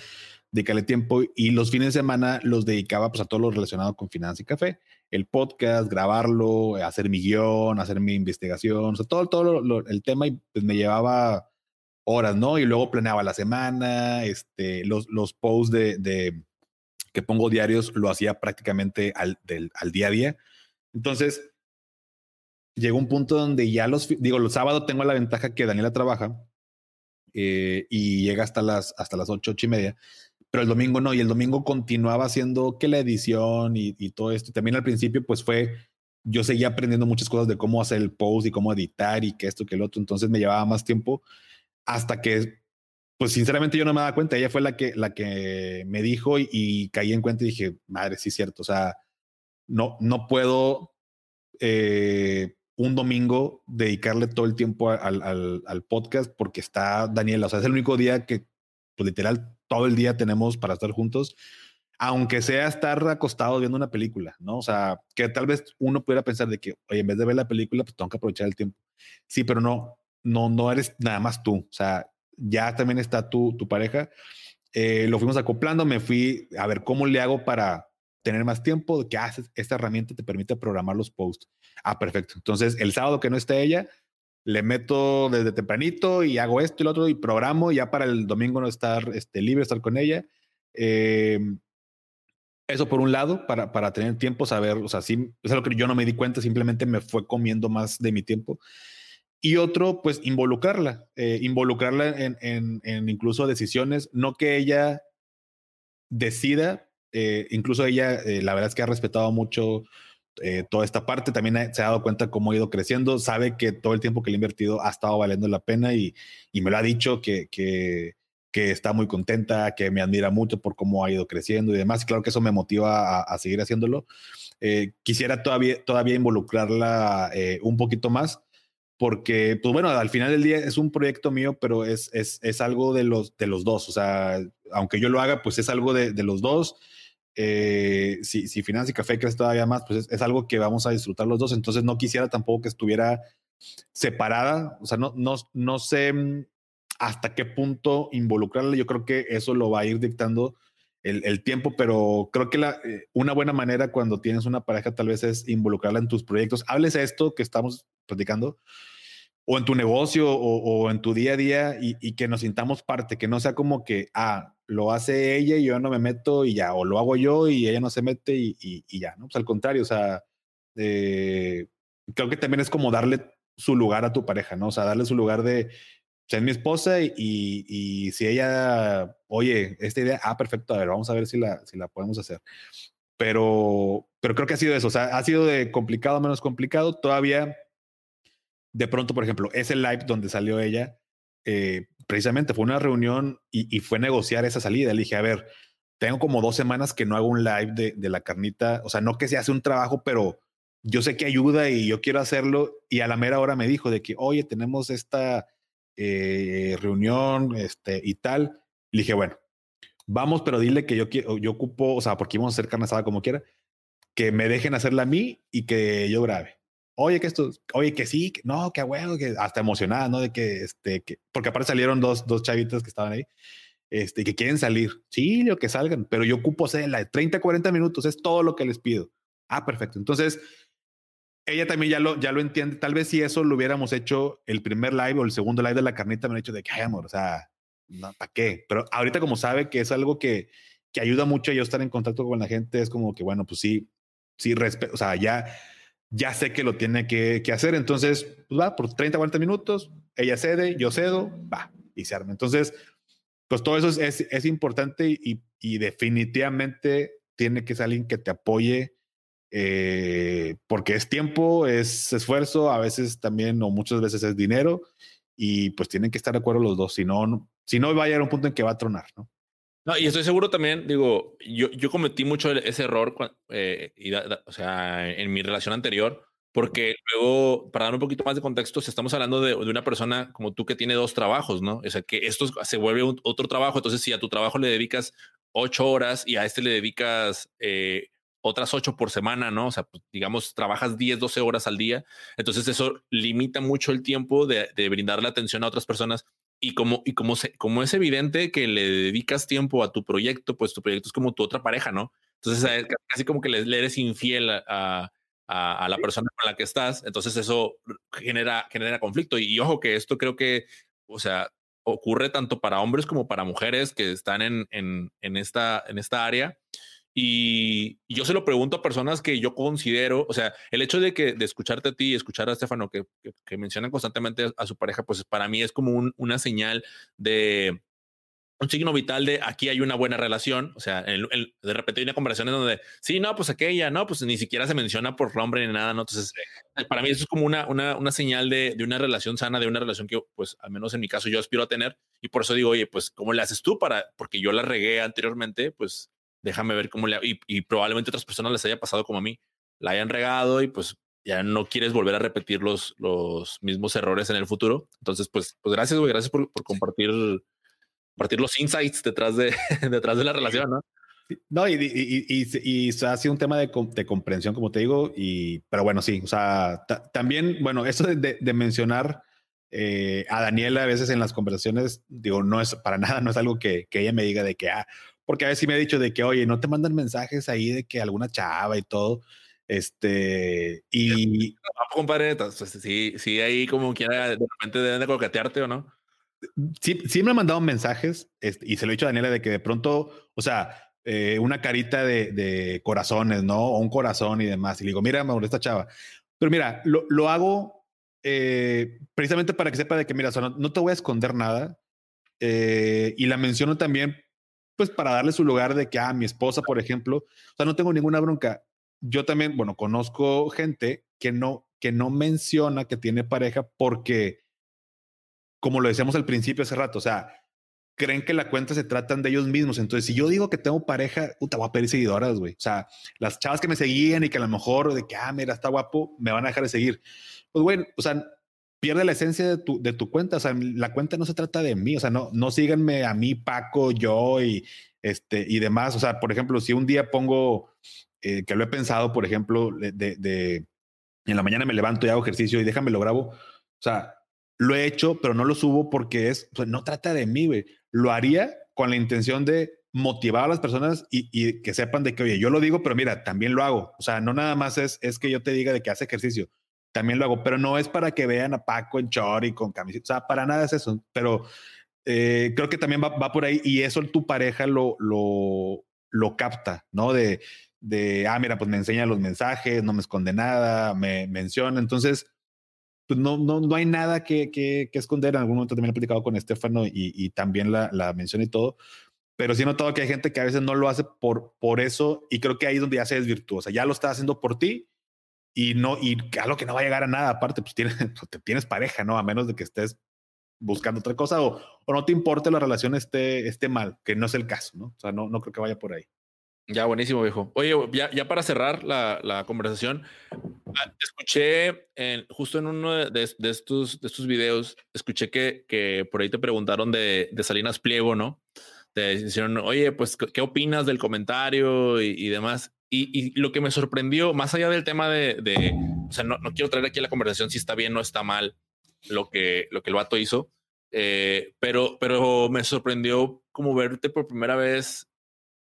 dedicarle tiempo y los fines de semana los dedicaba pues a todo lo relacionado con finanzas y café, el podcast, grabarlo, hacer mi guion, hacer mi investigación, todo, todo el tema y pues me llevaba horas, ¿no? Y luego planeaba la semana, este, los, los posts de que pongo diarios lo hacía prácticamente al, al día a día. Entonces, llegó un punto donde ya los, digo, los sábados tengo la ventaja que Daniela trabaja eh, y llega hasta las, hasta las ocho, ocho y media, pero el domingo no, y el domingo continuaba haciendo que la edición y, y todo esto. Y también al principio, pues fue, yo seguía aprendiendo muchas cosas de cómo hacer el post y cómo editar y que esto, que el otro, entonces me llevaba más tiempo hasta que pues sinceramente yo no me daba cuenta. Ella fue la que, la que me dijo y, caí en cuenta y dije, madre, sí es cierto. O sea, no, no puedo eh, un domingo dedicarle todo el tiempo al, al, al, podcast porque está Daniela. O sea, es el único día que, pues literal, todo el día tenemos para estar juntos, aunque sea estar acostado viendo una película, ¿no? O sea, que tal vez uno pudiera pensar de que, oye, en vez de ver la película, pues tengo que aprovechar el tiempo. Sí, pero no, no, no eres nada más tú. O sea, ya también está tu, tu pareja. Eh, lo fuimos acoplando, me fui a ver cómo le hago para tener más tiempo, que haces, esta herramienta te permite programar los posts. Ah, perfecto. Entonces, el sábado que no esté ella, le meto desde tempranito y hago esto y lo otro y programo ya para el domingo no estar este, libre, estar con ella. Em, eso por un lado, para, para tener tiempo, saber, o sea, sí, es algo que yo no me di cuenta, simplemente me fue comiendo más de mi tiempo y otro, pues involucrarla, eh, involucrarla en, en, en, incluso decisiones, no que ella decida, eh, incluso ella, eh, la verdad es que ha respetado mucho toda esta parte, también se ha dado cuenta cómo ha ido creciendo, sabe que todo el tiempo que le he invertido ha estado valiendo la pena y, y me lo ha dicho que, que, que, está muy contenta, que me admira mucho por cómo ha ido creciendo y demás. Claro que eso me motiva a, a seguir haciéndolo. quisiera todavía, todavía involucrarla un poquito más porque, pues bueno, al final del día es un proyecto mío, pero es, es, es algo de los, de los dos. O sea, aunque yo lo haga, pues es algo de, de los dos. Eh, si, si Finanza y Café crece todavía más, pues es, algo que vamos a disfrutar los dos. Entonces no quisiera tampoco que estuviera separada. O sea, no, no, no sé hasta qué punto involucrarla. Yo creo que eso lo va a ir dictando el, tiempo, pero creo que la, eh, una buena manera cuando tienes una pareja tal vez es involucrarla en tus proyectos. Hables esto que estamos platicando, o en tu negocio o, o en tu día a día y, y, que nos sintamos parte, que no sea como que, ah, lo hace ella y yo no me meto y ya, o lo hago yo y ella no se mete y, y, ya, ¿no? Pues al contrario, o sea, eh, creo que también es como darle su lugar a tu pareja, ¿no? O sea, darle su lugar de ser mi esposa y, y, si ella, oye, esta idea, ah, perfecto, a ver, vamos a ver si la, si la podemos hacer. Pero, pero creo que ha sido eso, o sea, ha sido de complicado menos complicado. Todavía de pronto, por ejemplo, ese live donde salió ella, eh, precisamente fue una reunión y, fue negociar esa salida. Le dije, a ver, tengo como dos semanas que no hago un live de, la carnita, o sea, no que se hace un trabajo, pero yo sé que ayuda y yo quiero hacerlo. Y a la mera hora me dijo de que, oye, tenemos esta eh, reunión este, y tal. Le dije, bueno, vamos, pero dile que yo, yo ocupo, o sea, porque íbamos a hacer carne asada como quiera, que me dejen hacerla a mí y que yo grabe. Oye, que esto, oye, que sí, que, no, que que hasta emocionada, ¿no? De que, este, que, porque aparte salieron dos, dos chavitas que estaban ahí, este, que quieren salir. Sí, lo que salgan, pero yo ocupo hacer la de 30, 40 minutos, es todo lo que les pido. Ah, perfecto. Entonces, ella también ya lo, ya lo entiende. Tal vez si eso lo hubiéramos hecho el primer live o el segundo live de la carnita, me han dicho de que, ay, amor, o sea, no, ¿para qué? Pero ahorita como sabe que es algo que, que ayuda mucho a yo estar en contacto con la gente, es como que, bueno, pues sí, sí, o sea, ya, ya sé que lo tiene que, hacer. Entonces, pues va por 30, 40 minutos, ella cede, yo cedo, va, y se arma. Entonces, pues todo eso es, importante y, y, definitivamente tiene que ser alguien que te apoye eh, porque es tiempo, es esfuerzo, a veces también o muchas veces es dinero y pues tienen que estar de acuerdo los dos, si no, si no va a llegar un punto en que va a tronar, ¿no? No, y estoy seguro también, digo, yo, yo cometí mucho ese error, eh, y o sea, en mi relación anterior, porque luego, para dar un poquito más de contexto, si estamos hablando de, de, una persona como tú que tiene dos trabajos, ¿no? O sea, que esto se vuelve un, otro trabajo, entonces si a tu trabajo le dedicas ocho horas y a este le dedicas eh, otras ocho por semana, ¿no? O sea, pues, digamos, trabajas 10, 12 horas al día. Entonces eso limita mucho el tiempo de, de brindarle atención a otras personas. Y como, y como, se, como es evidente que le dedicas tiempo a tu proyecto, pues tu proyecto es como tu otra pareja, ¿no? Entonces, casi como que le, le eres infiel a, a, a, la persona con la que estás. Entonces eso genera, genera conflicto. Y, y ojo que esto creo que, o sea, ocurre tanto para hombres como para mujeres que están en, en, en esta, en esta área. Y yo se lo pregunto a personas que yo considero, o sea, el hecho de que de escucharte a ti y escuchar a Estefano que, que, que, mencionan constantemente a su pareja, pues para mí es como un, una señal de un signo vital de aquí hay una buena relación. O sea, el, el, de repente hay una conversación en donde sí, no, pues aquella, no, pues ni siquiera se menciona por nombre ni nada. No, entonces para mí eso es como una, una, una señal de, de, una relación sana, de una relación que, pues al menos en mi caso, yo aspiro a tener. Y por eso digo, oye, pues cómo le haces tú para, porque yo la regué anteriormente, pues déjame ver cómo le y, y, probablemente otras personas les haya pasado como a mí, la hayan regado y pues ya no quieres volver a repetir los, los mismos errores en el futuro. Entonces, pues, pues gracias, güey, gracias por, por, compartir, compartir los insights detrás de, detrás de la relación, ¿no? No, y, y, y, y, ha sido un tema de, de, comprensión, como te digo, y, pero bueno, sí, o sea, también, bueno, eso de, de, de mencionar eh, a Daniela a veces en las conversaciones, digo, no es para nada, no es algo que, que ella me diga de que, ah, porque a veces me ha dicho de que, oye, no te mandan mensajes ahí de que alguna chava y todo. Este, y. compadre, sí, sí, ahí como quiera, de repente deben de coquetearte o no. Sí, sí me han mandado mensajes este, y se lo he dicho a Daniela de que de pronto, o sea, eh, una carita de, de, corazones, ¿no? O un corazón y demás. Y le digo, mira, me molesta chava. Pero mira, lo, lo hago eh, precisamente para que sepa de que, mira, o sea, no, no, te voy a esconder nada. Eh, y la menciono también pues para darle su lugar de que, ah, mi esposa, por ejemplo, o sea, no tengo ninguna bronca. Yo también, bueno, conozco gente que no, que no menciona que tiene pareja porque, como lo decíamos al principio hace rato, o sea, creen que la cuenta se tratan de ellos mismos. Entonces, si yo digo que tengo pareja, puta, voy a pedir seguidoras, güey. O sea, las chavas que me seguían y que a lo mejor de que, ah, mira, está guapo, me van a dejar de seguir. Pues, bueno, o sea, pierde la esencia de tu, de tu cuenta. O sea, la cuenta no se trata de mí. O sea, no, no síganme a mí, Paco, yo y, este, y demás. O sea, por ejemplo, si un día pongo, eh, que lo he pensado, por ejemplo, de, de, en la mañana me levanto y hago ejercicio y déjame lo grabo. O sea, lo he hecho, pero no lo subo porque es, pues no trata de mí, güey. Lo haría con la intención de motivar a las personas y, y, que sepan de que, oye, yo lo digo, pero mira, también lo hago. O sea, no nada más es, es que yo te diga de que hace ejercicio también lo hago, pero no es para que vean a Paco en short y con camiseta, o sea, para nada es eso, pero eh, creo que también va, va, por ahí y eso tu pareja lo, lo, lo capta, ¿no? De, de, ah, mira, pues me enseña los mensajes, no me esconde nada, me menciona, entonces, pues no, no, no hay nada que, que, que esconder, en algún momento también he platicado con Estefano y, y también la, la menciona y todo, pero sí he notado que hay gente que a veces no lo hace por, por eso y creo que ahí es donde ya se desvirtúa, o sea, ya lo está haciendo por ti y no, y algo que no va a llegar a nada, aparte, pues tienes, pues, tienes pareja, ¿no? A menos de que estés buscando otra cosa o, o no te importa la relación esté, esté mal, que no es el caso, ¿no? O sea, no, no creo que vaya por ahí. Ya, buenísimo, viejo. Oye, ya, ya para cerrar la, la conversación, ah, escuché en, justo en uno de, de, estos, de estos videos, escuché que, que por ahí te preguntaron de, de Salinas Pliego, ¿no? Te dijeron, oye, pues, ¿qué opinas del comentario y, y demás? Y, y, lo que me sorprendió, más allá del tema de, de o sea, no, no, quiero traer aquí la conversación si está bien o está mal lo que, lo que el vato hizo, eh, pero, pero me sorprendió como verte por primera vez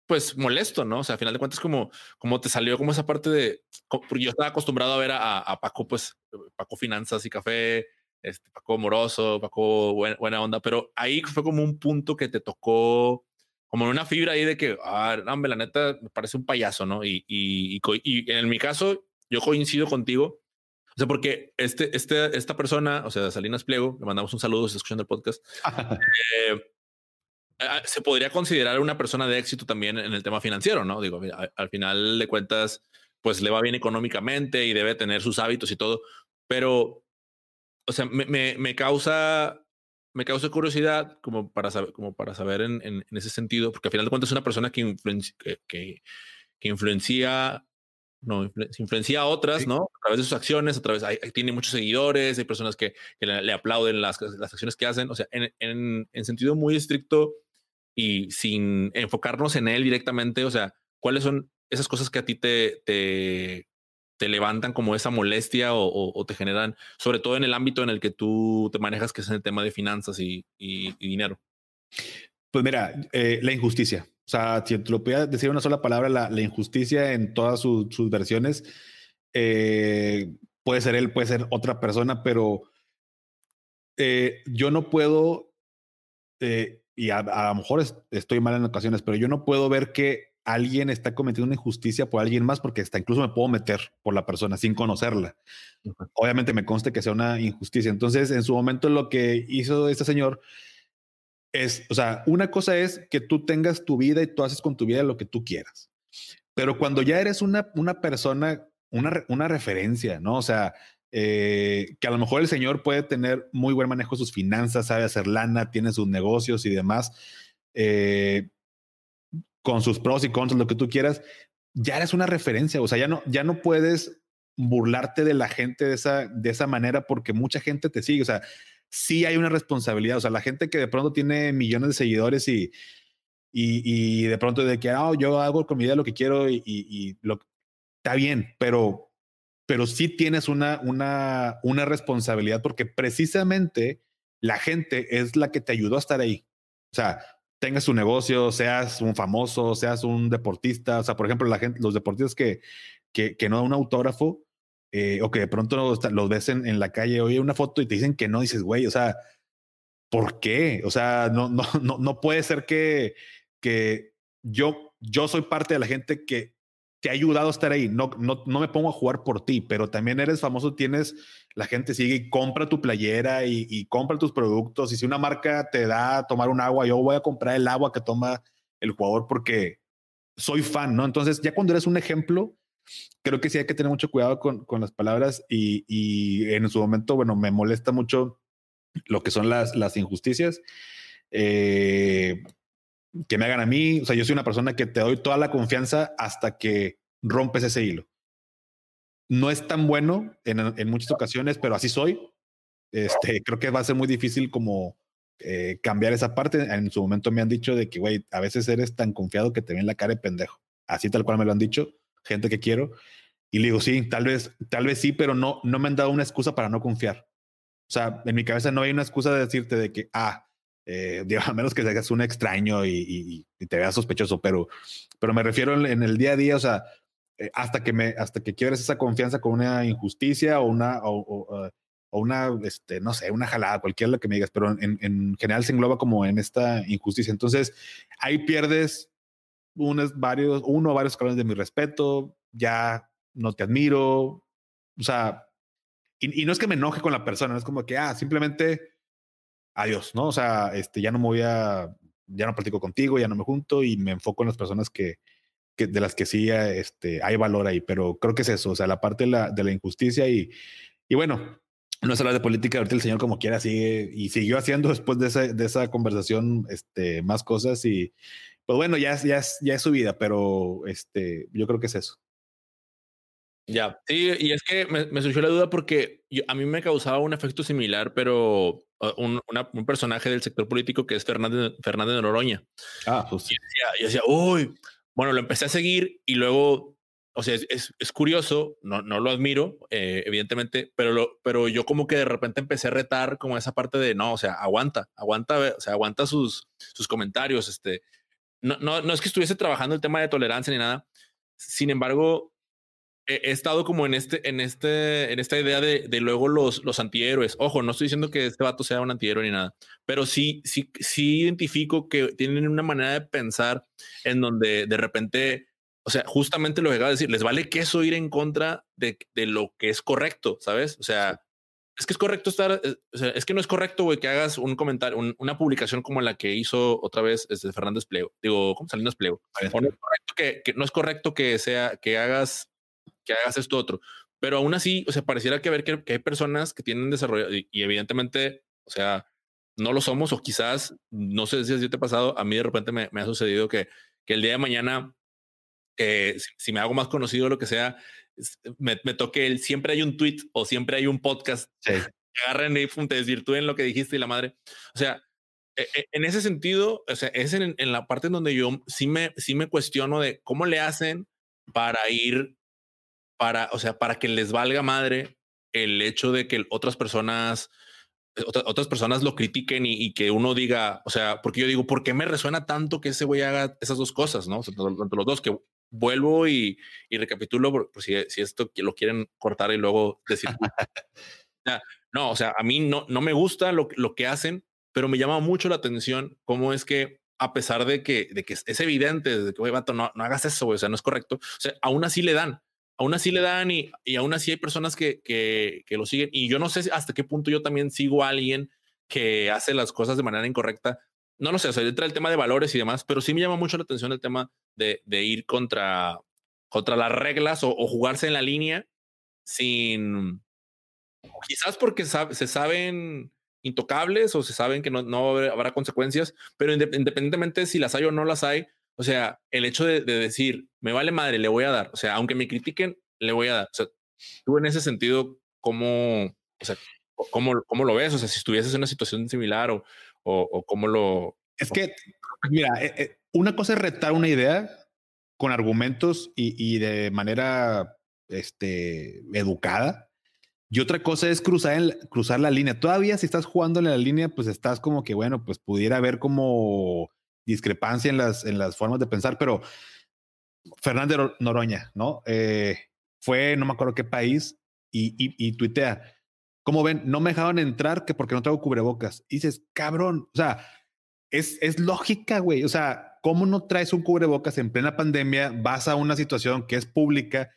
pues molesto, ¿no? O sea, a final de cuentas, como, como te salió como esa parte de, porque yo estaba acostumbrado a ver a, a Paco, pues, Paco Finanzas y Café, este, Paco Moroso, Paco buena, buena, onda, pero ahí fue como un punto que te tocó, como en una fibra ahí de que, ah, no, la neta, me parece un payaso, ¿no? Y, y, y, y en mi caso, yo coincido contigo, o sea, porque este, este, esta persona, o sea, Salinas Pliego, le mandamos un saludo, si escuchando el podcast, eh, se podría considerar una persona de éxito también en el tema financiero, ¿no? Digo, al final de cuentas, pues le va bien económicamente y debe tener sus hábitos y todo, pero, o sea, me, me, me causa me causa curiosidad como para saber, como para saber en, en, en, ese sentido, porque al final de cuentas es una persona que, influencia, que, que, que influencia, no, influencia a otras, sí. ¿no? A través de sus acciones, a través, hay, tiene muchos seguidores, hay personas que, que le, le, aplauden las, las acciones que hacen, o sea, en, en, en sentido muy estricto, y sin enfocarnos en él directamente, o sea, ¿cuáles son esas cosas que a ti te, te, te levantan como esa molestia o, te generan, sobre todo en el ámbito en el que tú te manejas, que es en el tema de finanzas y, dinero? Pues mira, eh, la injusticia. O sea, si te lo pudiera decir una sola palabra, la, injusticia en todas su, sus versiones, eh, puede ser él, puede ser otra persona, pero eh, yo no puedo y a, a, lo mejor es, estoy mal en ocasiones, pero yo no puedo ver que alguien está cometiendo una injusticia por alguien más porque hasta incluso me puedo meter por la persona sin conocerla. Uh -huh. Obviamente me conste que sea una injusticia. Entonces, en su momento lo que hizo este señor es, o sea, una cosa es que tú tengas tu vida y tú haces con tu vida lo que tú quieras. Pero cuando ya eres una, una persona, una, una referencia, ¿no? O sea, eh, que a lo mejor el señor puede tener muy buen manejo de sus finanzas, sabe hacer lana, tiene sus negocios y demás, eh, con sus pros y contras, lo que tú quieras, ya eres una referencia, o sea, ya no, ya no puedes burlarte de la gente de esa, de esa manera porque mucha gente te sigue, o sea, sí hay una responsabilidad, o sea, la gente que de pronto tiene millones de seguidores y, y, y de pronto de que, oh, yo hago con mi vida lo que quiero y, lo, está bien, pero pero sí tienes una, una, una responsabilidad porque precisamente la gente es la que te ayudó a estar ahí. O sea, tengas tu negocio, seas un famoso, seas un deportista. O sea, por ejemplo, la gente, los deportistas que, que, que no dan un autógrafo eh, o que de pronto los, ves en, en, la calle, oye una foto y te dicen que no, dices, güey, o sea, ¿por qué? O sea, no, no, no, no puede ser que, que yo, yo soy parte de la gente que te ha ayudado a estar ahí. No, no, no me pongo a jugar por ti, pero también eres famoso, tienes, la gente sigue y compra tu playera y, y, compra tus productos. Y si una marca te da a tomar un agua, yo voy a comprar el agua que toma el jugador porque soy fan, ¿no? Entonces, ya cuando eres un ejemplo, creo que sí hay que tener mucho cuidado con, con las palabras y, y, en su momento, bueno, me molesta mucho lo que son las, las injusticias. Eh, que me hagan a mí. O sea, yo soy una persona que te doy toda la confianza hasta que rompes ese hilo. No es tan bueno en, muchas ocasiones, pero así soy. Este, creo que va a ser muy difícil como eh, cambiar esa parte. En su momento me han dicho de que, güey, a veces eres tan confiado que te ven la cara de pendejo. Así tal cual me lo han dicho, gente que quiero. Y le digo, sí, tal vez, tal vez sí, pero no, no me han dado una excusa para no confiar. O sea, en mi cabeza no hay una excusa de decirte de que, ah, eh, digo, a menos que seas un extraño y, y, y, te veas sospechoso, pero, pero me refiero en, en, el día a día, o sea, eh, hasta que me, hasta que quieres esa confianza con una injusticia o una, o, o, o, una, este, no sé, una jalada, cualquier lo que me digas, pero en, en general se engloba como en esta injusticia. Entonces, ahí pierdes unos, varios, uno o varios escalones de mi respeto, ya no te admiro, o sea, y, y no es que me enoje con la persona, es como que, ah, simplemente adiós, ¿no? O sea, este, ya no me voy a, ya no platico contigo, ya no me junto y me enfoco en las personas que, que de las que sí este, hay valor ahí, pero creo que es eso, o sea, la parte de la, de la injusticia y, y bueno, no es hablar de política, ahorita el señor como quiera sigue y siguió haciendo después de esa, de esa conversación este, más cosas y pues bueno, ya, ya, es, ya es su vida, pero este, yo creo que es eso. Ya, sí, y es que me, surgió la duda porque a mí me causaba un efecto similar, pero un, un, personaje del sector político que es Fernández, Fernández de Noroña. Ah, pues. Y decía, decía, uy, bueno, lo empecé a seguir y luego, o sea, es, es, curioso, no, no lo admiro, eh, evidentemente, pero, lo, pero yo como que de repente empecé a retar como esa parte de, no, o sea, aguanta, aguanta, o sea, aguanta sus, sus comentarios, este, no, no, no es que estuviese trabajando el tema de tolerancia ni nada, sin embargo, he, estado como en este, en este, en esta idea de, de, luego los, los antihéroes. Ojo, no estoy diciendo que este vato sea un antihéroe ni nada, pero sí, sí, sí identifico que tienen una manera de pensar en donde de repente, o sea, justamente lo que acabo de decir, les vale queso ir en contra de, de lo que es correcto, ¿sabes? O sea, es que es correcto estar, eh, o sea, es que no es correcto, güey, que hagas un comentario, una publicación como la que hizo otra vez este Fernández Pleo, digo, como Salinas Pleo. no es correcto que, que, no es correcto que sea, que hagas que hagas esto otro. Pero aún así, o sea, pareciera que ver que, hay personas que tienen desarrollo y, evidentemente, o sea, no lo somos o quizás, no sé si te ha pasado, a mí de repente me, ha sucedido que, que el día de mañana, eh, si, me hago más conocido o lo que sea, me, me toque el siempre hay un tweet o siempre hay un podcast sí. que agarren y te desvirtúen lo que dijiste y la madre. O sea, e, e, en ese sentido, o sea, es en, en, la parte en donde yo sí me, sí me cuestiono de cómo le hacen para ir para, o sea, para que les valga madre el hecho de que otras personas, eh, otras personas lo critiquen y, que uno diga, o sea, porque yo digo, ¿por qué me resuena tanto que ese güey haga esas dos cosas, no? tanto los dos, que vuelvo y, y recapitulo por, si, si, esto lo quieren cortar y luego decir. no, o sea, a mí no, no me gusta lo, lo que hacen, pero me llama mucho la atención cómo es que a pesar de que, de que es evidente, de que, güey, vato, no, no hagas eso, o sea, no es correcto. O sea, aún así le dan aún así le dan y, y aún así hay personas que, que, que, lo siguen. Y yo no sé hasta qué punto yo también sigo a alguien que hace las cosas de manera incorrecta. No lo sé, o sea, entra el tema de valores y demás, pero sí me llama mucho la atención el tema de, de ir contra, contra las reglas o, jugarse en la línea sin, quizás porque se saben intocables o se saben que no, no habrá consecuencias, pero independientemente si las hay o no las hay, o sea, el hecho de, decir, me vale madre, le voy a dar. O sea, aunque me critiquen, le voy a dar. O sea, tú en ese sentido, ¿cómo, o sea, cómo, cómo lo ves? O sea, si estuvieses en una situación similar o, o, cómo lo... Es que, mira, eh, eh, una cosa es retar una idea con argumentos y, y de manera este, educada. Y otra cosa es cruzar, cruzar la línea. Todavía si estás jugando en la línea, pues estás como que, bueno, pues pudiera haber como discrepancia en las, en las formas de pensar, pero Fernández Noroña, ¿no? Eh, fue, no me acuerdo qué país, y, y, y, tuitea, como ven, no me dejaban entrar que porque no traigo cubrebocas. Y dices, cabrón, o sea, es, es lógica, güey. O sea, ¿cómo no traes un cubrebocas en plena pandemia? Vas a una situación que es pública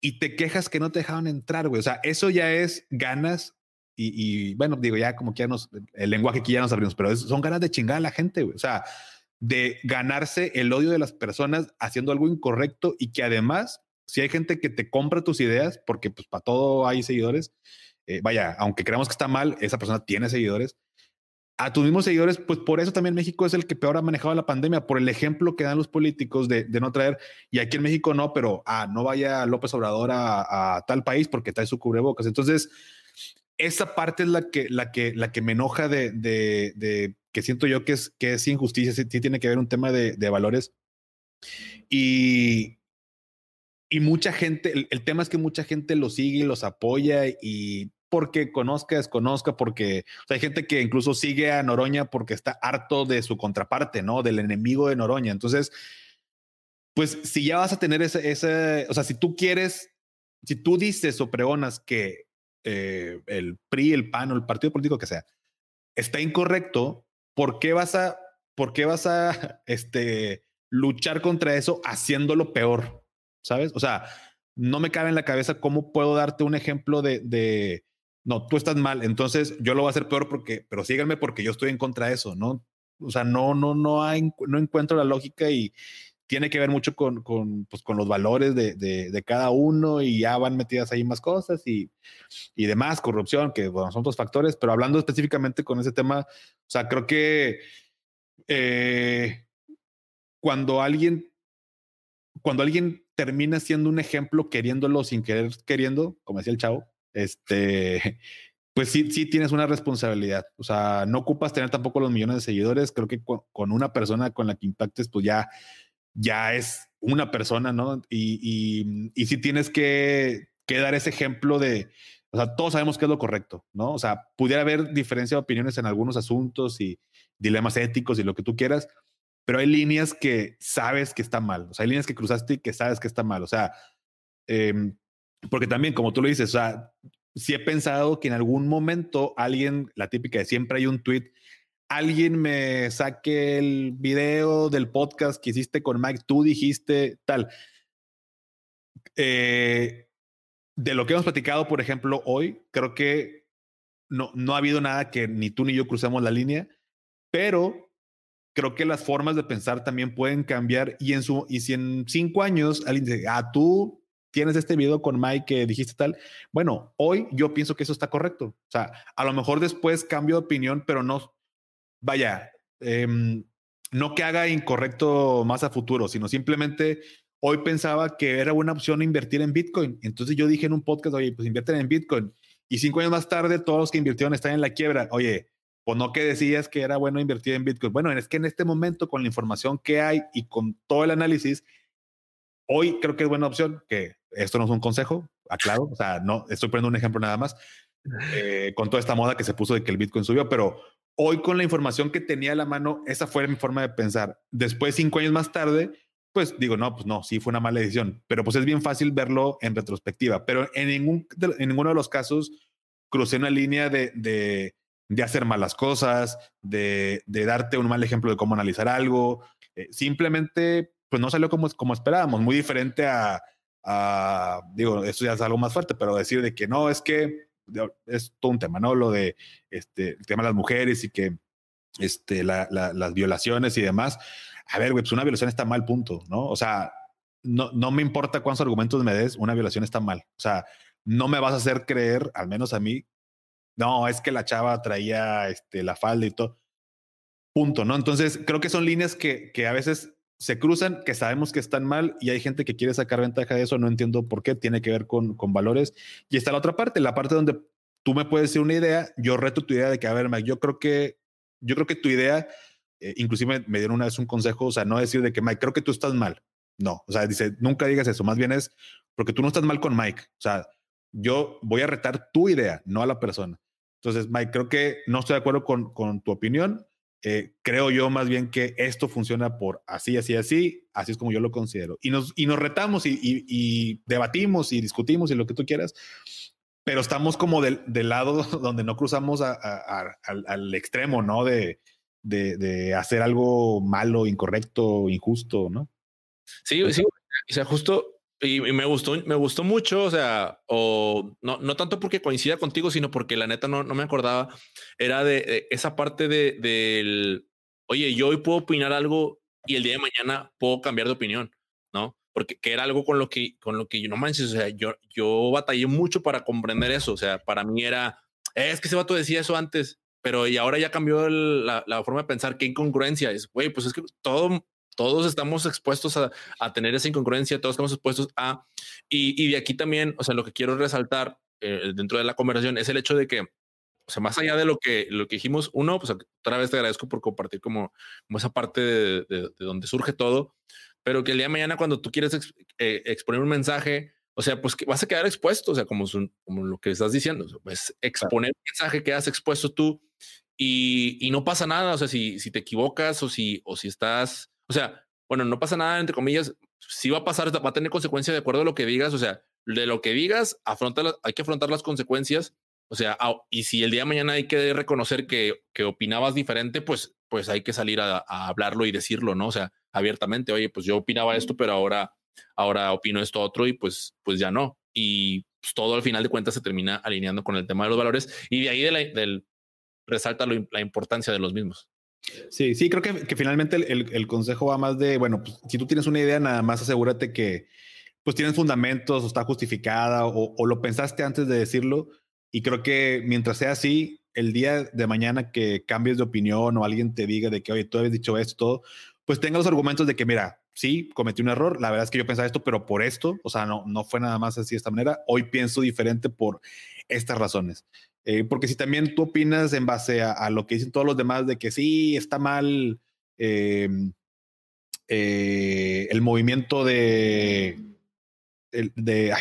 y te quejas que no te dejaban entrar, güey. O sea, eso ya es ganas y, y, bueno, digo, ya como que ya nos, el lenguaje aquí ya nos abrimos, pero son ganas de chingar a la gente, güey. O sea, de ganarse el odio de las personas haciendo algo incorrecto y que además, si hay gente que te compra tus ideas, porque pues para todo hay seguidores, eh, vaya, aunque creamos que está mal, esa persona tiene seguidores. A tus mismos seguidores, pues por eso también México es el que peor ha manejado la pandemia, por el ejemplo que dan los políticos de, no traer, y aquí en México no, pero ah, no vaya López Obrador a, tal país porque trae su cubrebocas. Entonces, esa parte es la que, la que, la que me enoja de, de que siento yo que es, que es injusticia, sí, tiene que ver un tema de, valores. Y, y mucha gente, el, tema es que mucha gente lo sigue y los apoya y porque conozca, desconozca, porque hay gente que incluso sigue a Noroña porque está harto de su contraparte, ¿no? Del enemigo de Noroña. Entonces, pues si ya vas a tener ese, ese o sea, si tú quieres, si tú dices o pregonas que eh, el PRI, el PAN o el partido político que sea está incorrecto, ¿por qué vas a, por qué vas a este, luchar contra eso haciéndolo peor? ¿Sabes? O sea, no me cabe en la cabeza cómo puedo darte un ejemplo de, no, tú estás mal, entonces yo lo voy a hacer peor porque, pero síganme porque yo estoy en contra de eso, ¿no? O sea, no, no, no hay, no encuentro la lógica y tiene que ver mucho con, con, pues, con los valores de, de, cada uno y ya van metidas ahí más cosas y, y demás, corrupción, que bueno, son otros factores, pero hablando específicamente con ese tema, o sea, creo que eh, cuando alguien, cuando alguien termina siendo un ejemplo queriéndolo sin querer queriendo, como decía el chavo, este, pues sí, sí tienes una responsabilidad. O sea, no ocupas tener tampoco los millones de seguidores. Creo que con una persona con la que impactes, pues ya ya es una persona, ¿no? Y, y, sí tienes que, que, dar ese ejemplo de, o sea, todos sabemos qué es lo correcto, ¿no? O sea, pudiera haber diferencia de opiniones en algunos asuntos y dilemas éticos y lo que tú quieras, pero hay líneas que sabes que está mal, o sea, hay líneas que cruzaste y que sabes que está mal, o sea, eh, porque también, como tú lo dices, o sea, sí he pensado que en algún momento alguien, la típica de siempre hay un tweet alguien me saque el video del podcast que hiciste con Mike, tú dijiste tal. Eh, de lo que hemos platicado, por ejemplo, hoy, creo que no, no ha habido nada que ni tú ni yo crucemos la línea, pero creo que las formas de pensar también pueden cambiar y, en su, y si en cinco años alguien dice, ah, tú tienes este video con Mike que dijiste tal, bueno, hoy yo pienso que eso está correcto. O sea, a lo mejor después cambio de opinión, pero no, vaya, em, no que haga incorrecto más a futuro, sino simplemente hoy pensaba que era buena opción invertir en Bitcoin. Entonces yo dije en un podcast, oye, pues invierten en Bitcoin. Y cinco años más tarde, todos los que invirtieron están en la quiebra. Oye, pues no que decías que era bueno invertir en Bitcoin. Bueno, es que en este momento, con la información que hay y con todo el análisis, hoy creo que es buena opción, que esto no es un consejo, aclaro, o sea, no, estoy poniendo un ejemplo nada más, eh, con toda esta moda que se puso de que el Bitcoin subió, pero hoy con la información que tenía a la mano, esa fue mi forma de pensar. Después, cinco años más tarde, pues digo, no, pues no, sí fue una mala decisión, pero pues es bien fácil verlo en retrospectiva. Pero en, ningún, en ninguno de los casos crucé una línea de, de, de hacer malas cosas, de, de, darte un mal ejemplo de cómo analizar algo. Eh, simplemente, pues no salió como, como esperábamos, muy diferente a, a, digo, esto ya es algo más fuerte, pero decir de que no, es que es todo un tema, ¿no? Lo de este, el tema de las mujeres y que este, la, la, las violaciones y demás. A ver, güey, pues una violación está mal, punto, ¿no? O sea, no, no me importa cuántos argumentos me des, una violación está mal. O sea, no me vas a hacer creer, al menos a mí, no, es que la chava traía este, la falda y todo. Punto, ¿no? Entonces, creo que son líneas que, que a veces se cruzan, que sabemos que están mal y hay gente que quiere sacar ventaja de eso, no entiendo por qué, tiene que ver con, con valores. Y está la otra parte, la parte donde tú me puedes decir una idea, yo reto tu idea de que, a ver, Mike, yo creo que, yo creo que tu idea, eh, inclusive me dieron una vez un consejo, o sea, no decir de que, Mike, creo que tú estás mal. No, o sea, dice, nunca digas eso, más bien es porque tú no estás mal con Mike. O sea, yo voy a retar tu idea, no a la persona. Entonces, Mike, creo que no estoy de acuerdo con, con tu opinión, eh, creo yo más bien que esto funciona por así, así, así, así es como yo lo considero. Y nos, y nos retamos y, y, y debatimos y discutimos y lo que tú quieras, pero estamos como del, del lado donde no cruzamos a, a, a, al, al, extremo, ¿no? De, de, de, hacer algo malo, incorrecto, injusto, ¿no? Sí, sí, o sea, justo y, me gustó, me gustó mucho, o sea, o no, no tanto porque coincida contigo, sino porque la neta no, no me acordaba, era de, esa parte de, del, oye, yo hoy puedo opinar algo y el día de mañana puedo cambiar de opinión, ¿no? Porque que era algo con lo que, con lo que yo no manches, o sea, yo, yo batallé mucho para comprender eso, o sea, para mí era, es que ese vato decía eso antes, pero y ahora ya cambió la, la, forma de pensar, qué incongruencia es, güey, pues es que todo, todos estamos expuestos a, a, tener esa incongruencia, todos estamos expuestos a, y, y de aquí también, o sea, lo que quiero resaltar eh, dentro de la conversación es el hecho de que, o sea, más allá de lo que, lo que dijimos, uno, pues otra vez te agradezco por compartir como, como esa parte de, de, de, donde surge todo, pero que el día de mañana cuando tú quieres ex, eh, exponer un mensaje, o sea, pues que vas a quedar expuesto, o sea, como, como lo que estás diciendo, pues exponer un mensaje que has expuesto tú y, y, no pasa nada, o sea, si, si te equivocas o si, o si estás o sea, bueno, no pasa nada, entre comillas, sí va a pasar, va a tener consecuencias de acuerdo a lo que digas, o sea, de lo que digas, afronta, hay que afrontar las consecuencias, o sea, y si el día de mañana hay que reconocer que, que opinabas diferente, pues, pues hay que salir a, a, hablarlo y decirlo, ¿no? O sea, abiertamente, oye, pues yo opinaba esto, pero ahora, ahora opino esto otro y pues, pues ya no. Y pues todo al final de cuentas se termina alineando con el tema de los valores y de ahí de la, del, resalta lo, la importancia de los mismos. Sí, sí, creo que, finalmente el, consejo va más de, bueno, pues, si tú tienes una idea, nada más asegúrate que pues tienes fundamentos o está justificada o, o, lo pensaste antes de decirlo. Y creo que mientras sea así, el día de mañana que cambies de opinión o alguien te diga de que, oye, tú habías dicho esto, pues tenga los argumentos de que, mira, sí, cometí un error, la verdad es que yo pensaba esto, pero por esto, o sea, no, no fue nada más así de esta manera, hoy pienso diferente por estas razones. Eh, porque si también tú opinas en base a, lo que dicen todos los demás de que sí, está mal eh, eh, el movimiento de,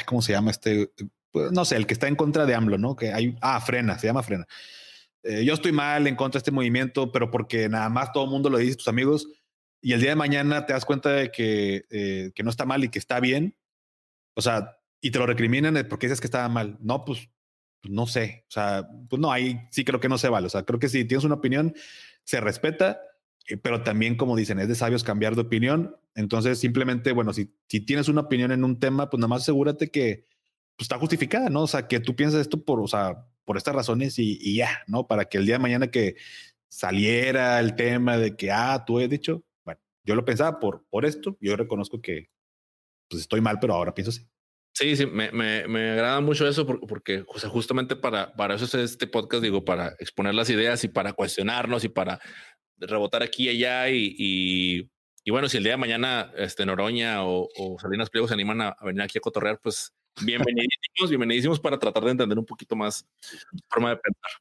¿cómo se llama este? Pues, no sé, el que está en contra de AMLO, ¿no? Que hay, ah, frena, se llama frena. yo estoy mal en contra de este movimiento, pero porque nada más todo el mundo lo dice, tus amigos, y el día de mañana te das cuenta de que, que no está mal y que está bien, o sea, y te lo recriminan porque dices que estaba mal. No, pues, no sé, o sea, pues no, ahí sí creo que no se vale, o sea, creo que si tienes una opinión, se respeta, eh, pero también como dicen, es de sabios cambiar de opinión, entonces simplemente, bueno, si, si tienes una opinión en un tema, pues nada más asegúrate que pues, está justificada, ¿no? O sea, que tú piensas esto por, o sea, por estas razones y, ya, ¿no? Para que el día de mañana que saliera el tema de que, ah, tú he dicho, bueno, yo lo pensaba por, por esto, yo reconozco que pues estoy mal, pero ahora pienso así. Sí, sí, me, me, me, agrada mucho eso porque, o sea, justamente para, para eso es este podcast, digo, para exponer las ideas y para cuestionarnos y para rebotar aquí y allá. Y, y, bueno, si el día de mañana este, Noroña o, o Salinas Pliego se animan a, venir aquí a cotorrear, pues bienvenidísimos, bienvenidísimos para tratar de entender un poquito más forma de pensar.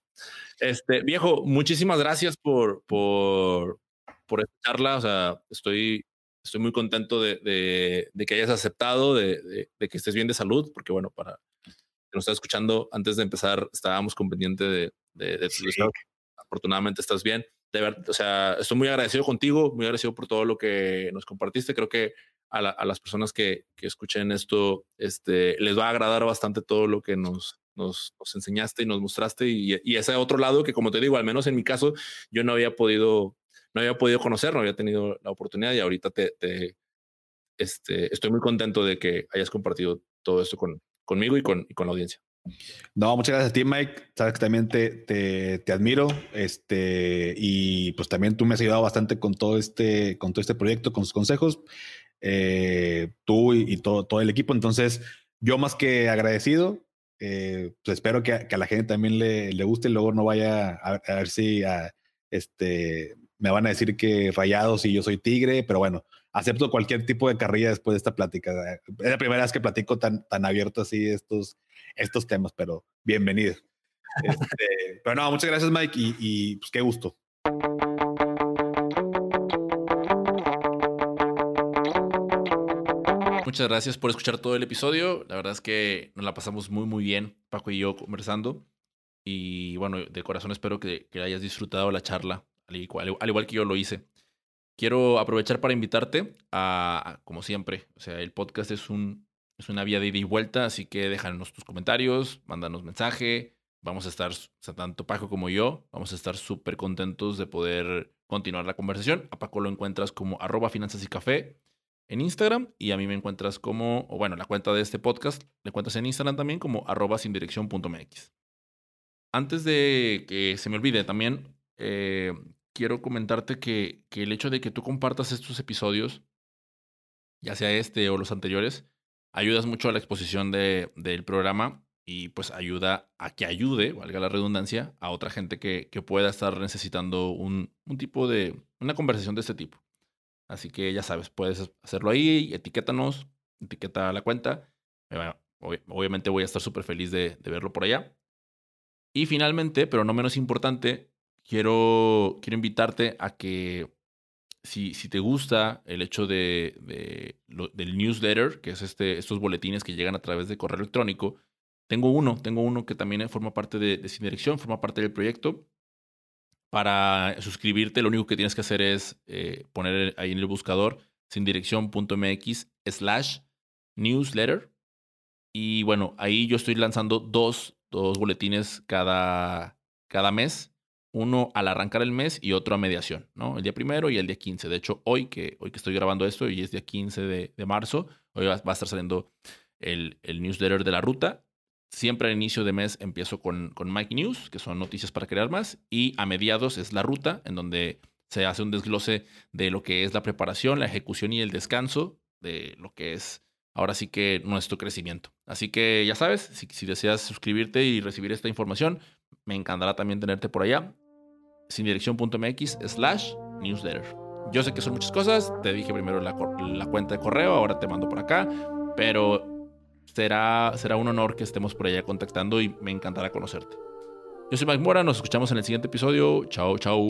Este, viejo, muchísimas gracias por, por, por esta charla. O sea, estoy estoy muy contento de, que hayas aceptado, de, que estés bien de salud, porque bueno, para que nos estás escuchando, antes de empezar estábamos con pendiente de, de, tu Afortunadamente estás bien. De verdad, o sea, estoy muy agradecido contigo, muy agradecido por todo lo que nos compartiste. Creo que a, las personas que, escuchen esto, este, les va a agradar bastante todo lo que nos, nos, enseñaste y nos mostraste. Y, y, ese otro lado que, como te digo, al menos en mi caso, yo no había podido no había podido conocer, no había tenido la oportunidad y ahorita te, este, estoy muy contento de que hayas compartido todo esto con, conmigo y con, la audiencia. No, muchas gracias a ti, Mike. Sabes que también te, admiro. Este, y pues también tú me has ayudado bastante con todo este, con todo este proyecto, con sus consejos. Eh, tú y, todo, todo el equipo. Entonces, yo más que agradecido, eh, pues espero que, a la gente también le, le guste y luego no vaya a, a ver si a, este, me van a decir que rayados y yo soy tigre, pero bueno, acepto cualquier tipo de carrilla después de esta plática. Es la primera vez que platico tan, tan abierto así estos, estos temas, pero bienvenido. Este, pero no, muchas gracias Mike y, pues qué gusto. Muchas gracias por escuchar todo el episodio. La verdad es que nos la pasamos muy, muy bien, Paco y yo conversando. Y bueno, de corazón espero que hayas disfrutado la charla al igual, que yo lo hice. Quiero aprovechar para invitarte a, como siempre, o sea, el podcast es, un, es una vía de ida y vuelta, así que déjanos tus comentarios, mándanos mensaje. Vamos a estar, o sea, tanto Paco como yo, vamos a estar súper contentos de poder continuar la conversación. A Paco lo encuentras como arroba finanzas y café en Instagram y a mí me encuentras como, o bueno, la cuenta de este podcast, le encuentras en Instagram también como arroba sin dirección.mx. Antes de que se me olvide también, eh, quiero comentarte que, que el hecho de que tú compartas estos episodios, ya sea este o los anteriores, ayudas mucho a la exposición de, del programa y pues ayuda a que ayude, valga la redundancia, a otra gente que, que pueda estar necesitando un, un, tipo de, una conversación de este tipo. Así que ya sabes, puedes hacerlo ahí, etiquétanos, etiqueta la cuenta. obviamente voy a estar súper feliz de, de verlo por allá. Y finalmente, pero no menos importante, quiero, quiero invitarte a que si, si te gusta el hecho de, de del newsletter, que es este, estos boletines que llegan a través de correo electrónico, tengo uno, tengo uno que también forma parte de, de Sin forma parte del proyecto. Para suscribirte, lo único que tienes que hacer es eh, poner ahí en el buscador sindirección.mx slash newsletter. Y bueno, ahí yo estoy lanzando dos, dos boletines cada, cada mes uno al arrancar el mes y otro a mediación, ¿no? El día primero y el día 15. De hecho, hoy que, hoy que estoy grabando esto y es día 15 de, de marzo, hoy va, a estar saliendo el, el, newsletter de la ruta. Siempre al inicio de mes empiezo con, con Mike News, que son noticias para crear más, y a mediados es la ruta, en donde se hace un desglose de lo que es la preparación, la ejecución y el descanso de lo que es ahora sí que nuestro crecimiento. Así que ya sabes, si, deseas suscribirte y recibir esta información, me encantará también tenerte por allá, sindirección.mx slash newsletter. Yo sé que son muchas cosas, te dije primero la, cuenta de correo, ahora te mando por acá, pero será, será un honor que estemos por allá contactando y me encantará conocerte. Yo soy Mike Mora, nos escuchamos en el siguiente episodio. Chao, chao.